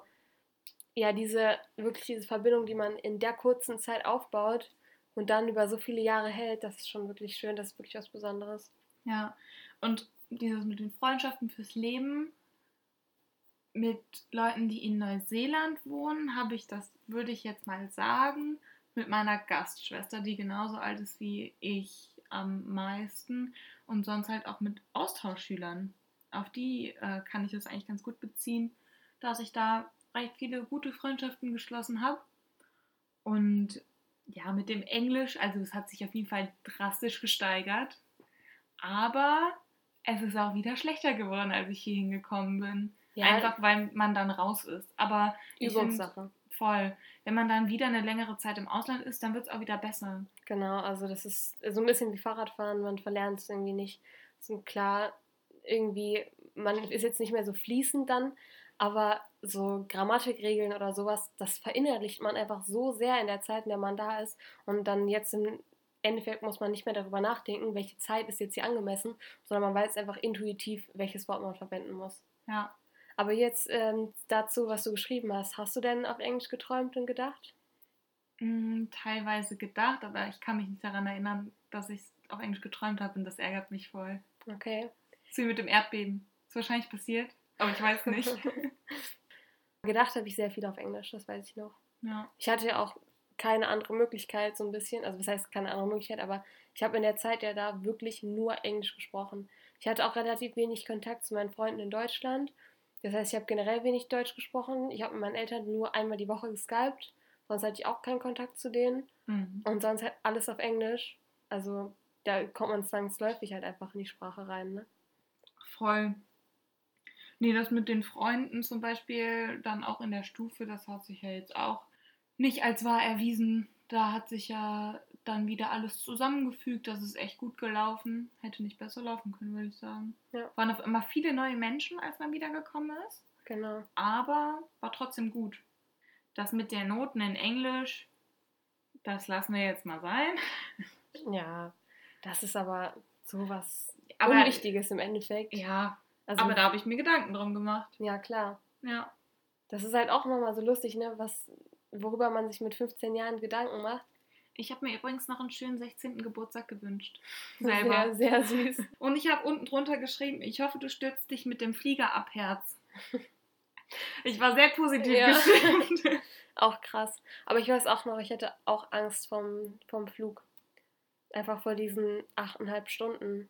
ja, diese, wirklich diese Verbindung, die man in der kurzen Zeit aufbaut und dann über so viele Jahre hält, das ist schon wirklich schön, das ist wirklich was Besonderes. Ja, und dieses mit den Freundschaften fürs Leben mit Leuten, die in Neuseeland wohnen, habe ich das, würde ich jetzt mal sagen, mit meiner Gastschwester, die genauso alt ist wie ich am meisten und sonst halt auch mit Austauschschülern. Auf die äh, kann ich das eigentlich ganz gut beziehen, dass ich da recht viele gute Freundschaften geschlossen habe. Und ja, mit dem Englisch, also es hat sich auf jeden Fall drastisch gesteigert. Aber es ist auch wieder schlechter geworden, als ich hier hingekommen bin. Ja. Einfach weil man dann raus ist. Aber Übungssache. Voll. Wenn man dann wieder eine längere Zeit im Ausland ist, dann wird es auch wieder besser. Genau, also das ist so ein bisschen wie Fahrradfahren, man verlernt es irgendwie nicht. So klar, irgendwie, man ist jetzt nicht mehr so fließend dann, aber so Grammatikregeln oder sowas, das verinnerlicht man einfach so sehr in der Zeit, in der man da ist. Und dann jetzt im Endeffekt muss man nicht mehr darüber nachdenken, welche Zeit ist jetzt hier angemessen, sondern man weiß einfach intuitiv, welches Wort man verwenden muss. Ja. Aber jetzt ähm, dazu, was du geschrieben hast, hast du denn auf Englisch geträumt und gedacht? Mm, teilweise gedacht, aber ich kann mich nicht daran erinnern, dass ich auf Englisch geträumt habe und das ärgert mich voll. Okay. So wie mit dem Erdbeben. Ist wahrscheinlich passiert, aber ich weiß nicht. gedacht habe ich sehr viel auf Englisch, das weiß ich noch. ja. Ich hatte ja auch keine andere Möglichkeit, so ein bisschen. Also, was heißt keine andere Möglichkeit, aber ich habe in der Zeit ja da wirklich nur Englisch gesprochen. Ich hatte auch relativ wenig Kontakt zu meinen Freunden in Deutschland. Das heißt, ich habe generell wenig Deutsch gesprochen. Ich habe mit meinen Eltern nur einmal die Woche geskypt. Sonst hatte ich auch keinen Kontakt zu denen. Mhm. Und sonst halt alles auf Englisch. Also, da kommt man zwangsläufig halt einfach in die Sprache rein, ne? Voll. Nee, das mit den Freunden zum Beispiel, dann auch in der Stufe, das hat sich ja jetzt auch nicht als wahr erwiesen. Da hat sich ja dann wieder alles zusammengefügt. Das ist echt gut gelaufen. Hätte nicht besser laufen können, würde ich sagen. Ja. Waren auf einmal viele neue Menschen, als man wiedergekommen ist. Genau. Aber war trotzdem gut. Das mit der Noten in Englisch, das lassen wir jetzt mal sein. Ja, das ist aber sowas Aber- Unwichtiges im Endeffekt. Ja, Also, aber da habe ich mir Gedanken drum gemacht. ja, klar. Ja. Das ist halt auch immer mal so lustig, ne? Was, worüber man sich mit 15 Jahren Gedanken macht. Ich habe mir übrigens noch einen schönen 16. Geburtstag gewünscht. Selber. Sehr, sehr süß. Und ich habe unten drunter geschrieben, ich hoffe, du stürzt dich mit dem Flieger ab, Herz. Ich war sehr positiv Ja. gestimmt. Auch krass. Aber ich weiß auch noch, ich hatte auch Angst vom, vom Flug. Einfach vor diesen achteinhalb Stunden.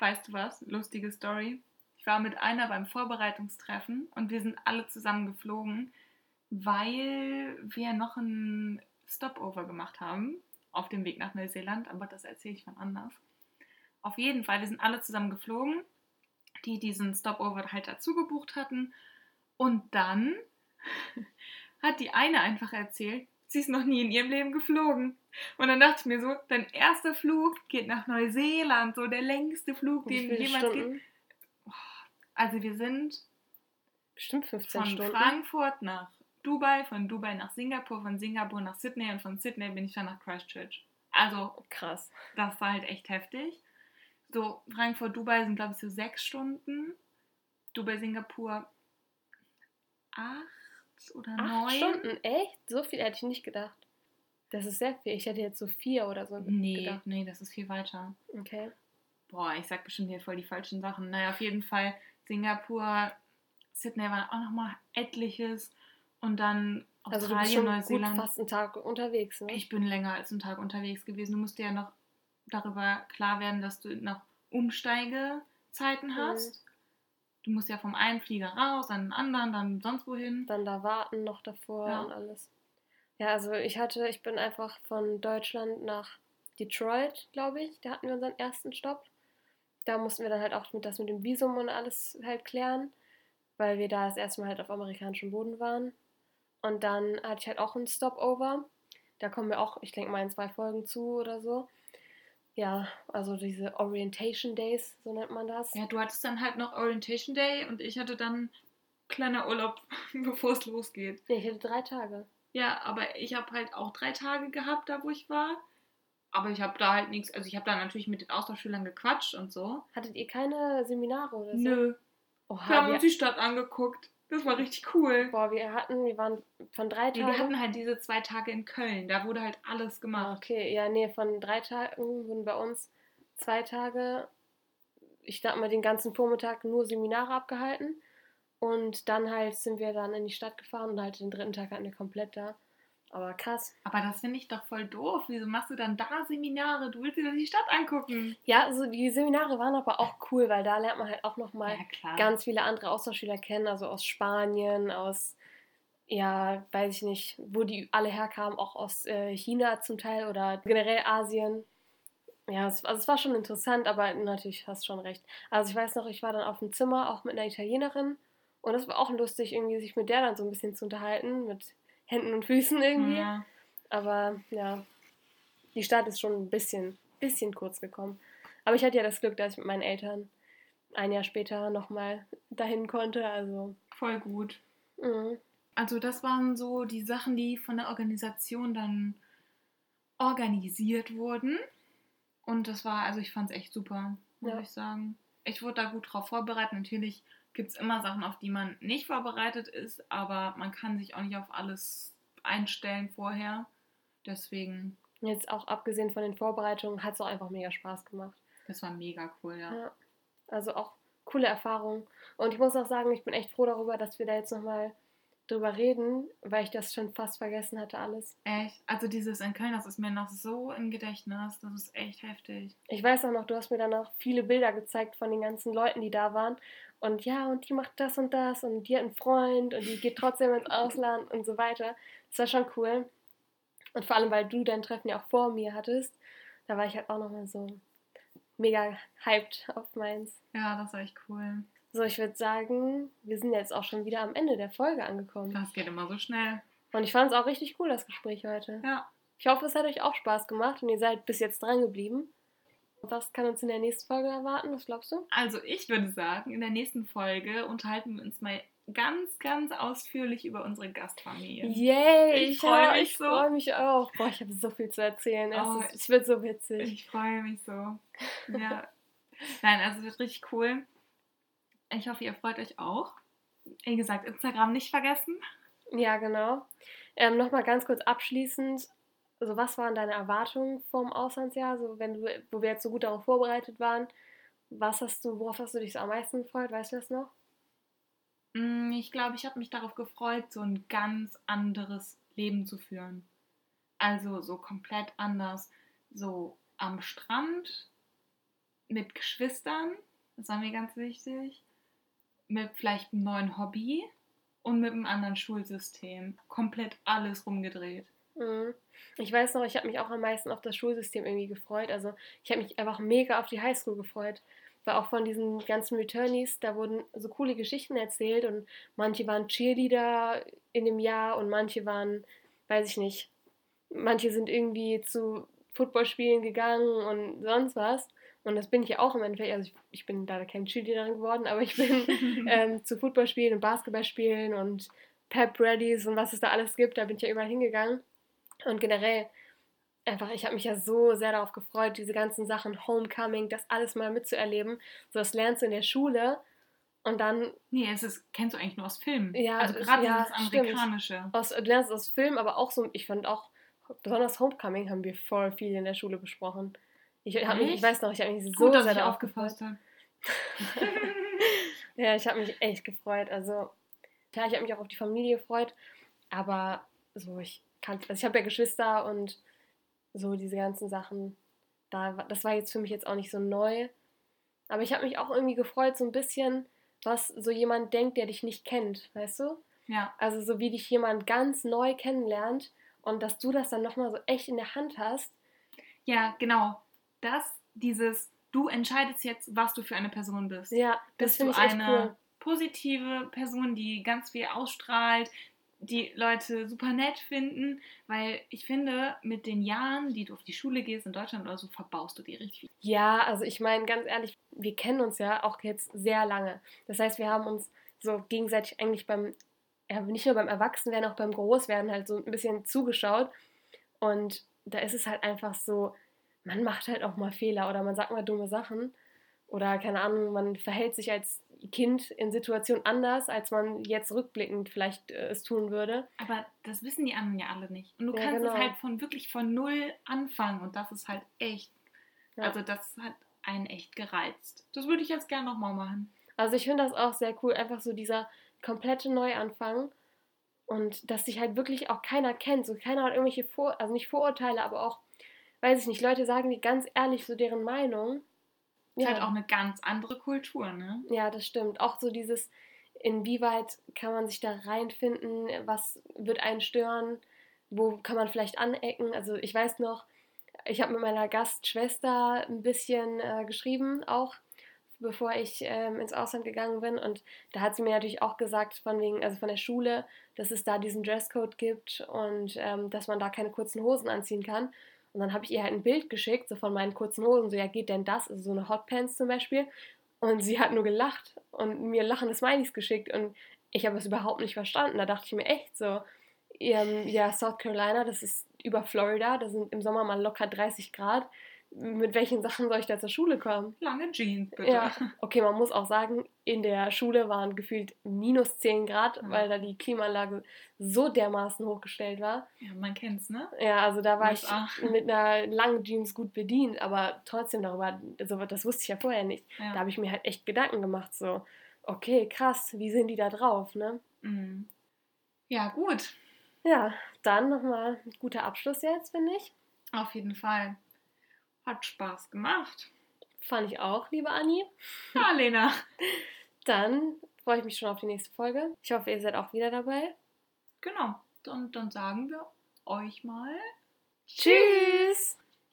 Weißt du was? Lustige Story. Ich war mit einer beim Vorbereitungstreffen und wir sind alle zusammen geflogen, weil wir noch ein Stopover gemacht haben auf dem Weg nach Neuseeland, aber das erzähle ich von anders. Auf jeden Fall, wir sind alle zusammen geflogen, die diesen Stopover halt dazu gebucht hatten. Und dann hat die eine einfach erzählt, sie ist noch nie in ihrem Leben geflogen. Und dann dachte ich mir so, dein erster Flug geht nach Neuseeland, so der längste Flug, den jemals geht. Stunden? Also wir sind Bestimmt 15 von Stunden. Frankfurt nach Dubai, von Dubai nach Singapur, von Singapur nach Sydney und von Sydney bin ich dann nach Christchurch. Also Krass. das war halt echt heftig. So Frankfurt, Dubai sind glaube ich so sechs Stunden. Dubai, Singapur acht oder Acht neun. Stunden? Echt? So viel hätte ich nicht gedacht. Das ist sehr viel. Ich hätte jetzt so vier oder so Nee, gedacht. nee, das ist viel weiter. Okay. Boah, ich sag bestimmt hier voll die falschen Sachen. Naja, auf jeden Fall Singapur, Sydney war auch nochmal etliches. Und dann Also du bist Australien, schon gut Neuseeland. fast einen Tag unterwegs, ne? Ich bin länger als einen Tag unterwegs gewesen. Du musst dir ja noch darüber klar werden, dass du noch Umsteigezeiten hast. Du musst ja vom einen Flieger raus, an den anderen, dann sonst wohin. Dann da warten noch davor Ja. und alles. Ja, also ich hatte, ich bin einfach von Deutschland nach Detroit, glaube ich. Da hatten wir unseren ersten Stopp. Da mussten wir dann halt auch mit das mit dem Visum und alles halt klären, weil wir da das erste Mal halt auf amerikanischem Boden waren. Und dann hatte ich halt auch einen Stopover. Da kommen wir auch, ich denke mal, in zwei Folgen zu oder so. Ja, also diese Orientation Days, so nennt man das. Ja, du hattest dann halt noch Orientation Day und ich hatte dann kleiner Urlaub, bevor es losgeht. Nee, ich hatte drei Tage. Ja, aber ich habe halt auch drei Tage gehabt, da wo ich war. Aber ich habe da halt nichts, also ich habe da natürlich mit den Austauschschülern gequatscht und so. Hattet ihr keine Seminare oder so? Nö, Oha, wir haben uns die Stadt angeguckt. Das war richtig cool. boah, wir hatten, wir waren von drei Nee, Tagen. wir hatten halt diese zwei Tage in Köln, da wurde halt alles Ah, gemacht. Okay, ja, nee, von drei Tagen wurden bei uns zwei Tage, ich sag mal, den ganzen Vormittag nur Seminare abgehalten. Und dann halt sind wir dann in die Stadt gefahren und halt den dritten Tag hatten wir komplett da. Aber krass. Aber das finde ich doch voll doof. Wieso machst du dann da Seminare? Du willst dir doch die Stadt angucken. Ja, also die Seminare waren aber auch cool, weil da lernt man halt auch nochmal Ja, ganz viele andere Austauschschüler kennen, also aus Spanien, aus, ja, weiß ich nicht, wo die alle herkamen, auch aus äh, China zum Teil oder generell Asien. Ja, es, also es war schon interessant, aber natürlich hast schon recht. Also ich weiß noch, ich war dann auf dem Zimmer, auch mit einer Italienerin und es war auch lustig, irgendwie sich mit der dann so ein bisschen zu unterhalten, mit Händen und Füßen irgendwie. ja. Aber ja, die Stadt ist schon ein bisschen, bisschen kurz gekommen. Aber ich hatte ja das Glück, dass ich mit meinen Eltern ein Jahr später nochmal dahin konnte. Also. Voll gut. Mhm. Also das waren so die Sachen, die von der Organisation dann organisiert wurden. Und das war, also ich fand es echt super, muss Ja. ich sagen. Ich wurde da gut drauf vorbereitet. Natürlich gibt es immer Sachen, auf die man nicht vorbereitet ist, aber man kann sich auch nicht auf alles einstellen vorher. Deswegen, Jetzt auch abgesehen von den Vorbereitungen hat es auch einfach mega Spaß gemacht. das war mega cool, ja. Ja. Also auch coole Erfahrung. Und ich muss auch sagen, ich bin echt froh darüber, dass wir da jetzt nochmal drüber reden, weil ich das schon fast vergessen hatte alles. Echt. Also dieses in Köln, das ist mir noch so im Gedächtnis. Das ist echt heftig. Ich weiß auch noch, du hast mir dann auch viele Bilder gezeigt von den ganzen Leuten, die da waren. Und ja, und die macht das und das und die hat einen Freund und die geht trotzdem ins Ausland und so weiter. Das war schon cool. Und vor allem, weil du dein Treffen ja auch vor mir hattest, da war ich halt auch nochmal so mega hyped auf meins. Ja, das war echt cool. So, ich würde sagen, wir sind jetzt auch schon wieder am Ende der Folge angekommen. Das geht immer so schnell. Und ich fand es auch richtig cool, das Gespräch heute. Ja. Ich hoffe, es hat euch auch Spaß gemacht und ihr seid bis jetzt dran geblieben. Was kann uns in der nächsten Folge erwarten? Was glaubst du? Also ich würde sagen, in der nächsten Folge unterhalten wir uns mal ganz, ganz ausführlich über unsere Gastfamilie. Yay! Ich freu mich ich so. freue mich auch. Boah, ich habe so viel zu erzählen. Es, Oh, ist, es wird so witzig. Ich freue mich so. Ja. Nein, also es wird richtig cool. Ich hoffe, ihr freut euch auch. Wie gesagt, Instagram nicht vergessen. Ja, genau. Ähm, Nochmal ganz kurz abschließend. Also, was waren deine Erwartungen vom Auslandsjahr? So, wenn du, wo wir jetzt so gut darauf vorbereitet waren, was hast du, worauf hast du dich so am meisten gefreut? Weißt du das noch? Mm, Ich glaube, ich habe mich darauf gefreut, so ein ganz anderes Leben zu führen. Also so komplett anders. So am Strand mit Geschwistern, das war mir ganz wichtig. Mit vielleicht einem neuen Hobby und mit einem anderen Schulsystem. Komplett alles rumgedreht. Mhm. Ich weiß noch, ich habe mich auch am meisten auf das Schulsystem irgendwie gefreut. Also ich habe mich einfach mega auf die Highschool gefreut. Weil auch von diesen ganzen Returnees, da wurden so coole Geschichten erzählt und manche waren Cheerleader in dem Jahr und manche waren, weiß ich nicht, manche sind irgendwie zu Footballspielen gegangen und sonst was. Und das bin ich ja auch im Endeffekt. Also ich, ich bin leider kein Cheerleaderin geworden, aber ich bin ähm, zu Footballspielen und Basketballspielen und Pep Readies und was es da alles gibt, da bin ich ja überall hingegangen. Und generell, einfach, ich habe mich ja so sehr darauf gefreut, diese ganzen Sachen, Homecoming, das alles mal mitzuerleben. So, das lernst du in der Schule und dann Nee, es ist, kennst du eigentlich nur aus Filmen. Ja, also gerade ja, stimmt. Amerikanische. aus, du lernst es aus Film, aber auch so, ich fand auch, besonders Homecoming haben wir voll viel in der Schule besprochen. Ich, hab mich, ich weiß noch, ich habe mich so Gut, dass sehr ich aufgepasst habe. Ja, ich habe mich echt gefreut. Also, klar, ich habe mich auch auf die Familie gefreut, aber so, ich kann, also ich habe ja Geschwister und so diese ganzen Sachen, da, das war jetzt für mich jetzt auch nicht so neu. Aber ich habe mich auch irgendwie gefreut, so ein bisschen, was so jemand denkt, der dich nicht kennt, weißt du? Ja, Also, so wie dich jemand ganz neu kennenlernt und dass du das dann nochmal so echt in der Hand hast. ja, genau. Das, dieses, du entscheidest jetzt, was du für eine Person bist. Ja, das bist du ich eine cool. positive Person, die ganz viel ausstrahlt, die Leute super nett finden, weil ich finde, mit den Jahren, die du auf die Schule gehst in Deutschland oder so, verbaust du die richtig viel. Ja, also ich meine, ganz ehrlich, wir kennen uns ja auch jetzt sehr lange. Das heißt, wir haben uns so gegenseitig eigentlich beim, ja, nicht nur beim Erwachsenwerden, auch beim Großwerden halt so ein bisschen zugeschaut. Und da ist es halt einfach so, man macht halt auch mal Fehler oder man sagt mal dumme Sachen. Oder keine Ahnung, man verhält sich als Kind in Situationen anders, als man jetzt rückblickend vielleicht äh, es tun würde. Aber das wissen die anderen ja alle nicht. Und du Ja, kannst genau. es halt von wirklich von null anfangen und das ist halt echt. Ja. Also das hat einen echt gereizt. Das würde ich jetzt gerne nochmal machen. Also ich finde das auch sehr cool, einfach so dieser komplette Neuanfang und dass sich halt wirklich auch keiner kennt, so keiner hat irgendwelche Vor also nicht Vorurteile, aber auch, weiß ich nicht, Leute sagen dir ganz ehrlich so deren Meinung. Ist halt auch eine ganz andere Kultur, ne? ja, das stimmt. Auch so dieses, inwieweit kann man sich da reinfinden, was wird einen stören, wo kann man vielleicht anecken. Also ich weiß noch, ich habe mit meiner Gastschwester ein bisschen äh, geschrieben, auch bevor ich ähm, ins Ausland gegangen bin. Und da hat sie mir natürlich auch gesagt, von wegen, also von der Schule, dass es da diesen Dresscode gibt und ähm, dass man da keine kurzen Hosen anziehen kann. Und dann habe ich ihr halt ein Bild geschickt, so von meinen kurzen Hosen, so ja, geht denn das? Also so eine Hotpants zum Beispiel. Und sie hat nur gelacht und mir lachende Smileys geschickt und ich habe es überhaupt nicht verstanden. Da dachte ich mir echt so, ähm, ja, South Carolina, das ist über Florida, da sind im Sommer mal locker 30 Grad. Mit welchen Sachen soll ich da zur Schule kommen? Lange Jeans, bitte. Ja, okay, man muss auch sagen, in der Schule waren gefühlt minus 10 Grad, Ja. weil da die Klimaanlage so dermaßen hochgestellt war. Ja, man kennt's, ne? Ja, also da war ich mit einer langen Jeans gut bedient, aber trotzdem darüber, also das wusste ich ja vorher nicht. Ja. Da habe ich mir halt echt Gedanken gemacht, so, okay, krass, wie sind die da drauf, ne? Mhm. Ja, gut. Ja, dann nochmal ein guter Abschluss jetzt, finde ich. Auf jeden Fall. Hat Spaß gemacht. Fand ich auch, liebe Anni. Ja, Lena. Dann freue ich mich schon auf die nächste Folge. Ich hoffe, ihr seid auch wieder dabei. Genau. Und dann sagen wir euch mal Tschüss!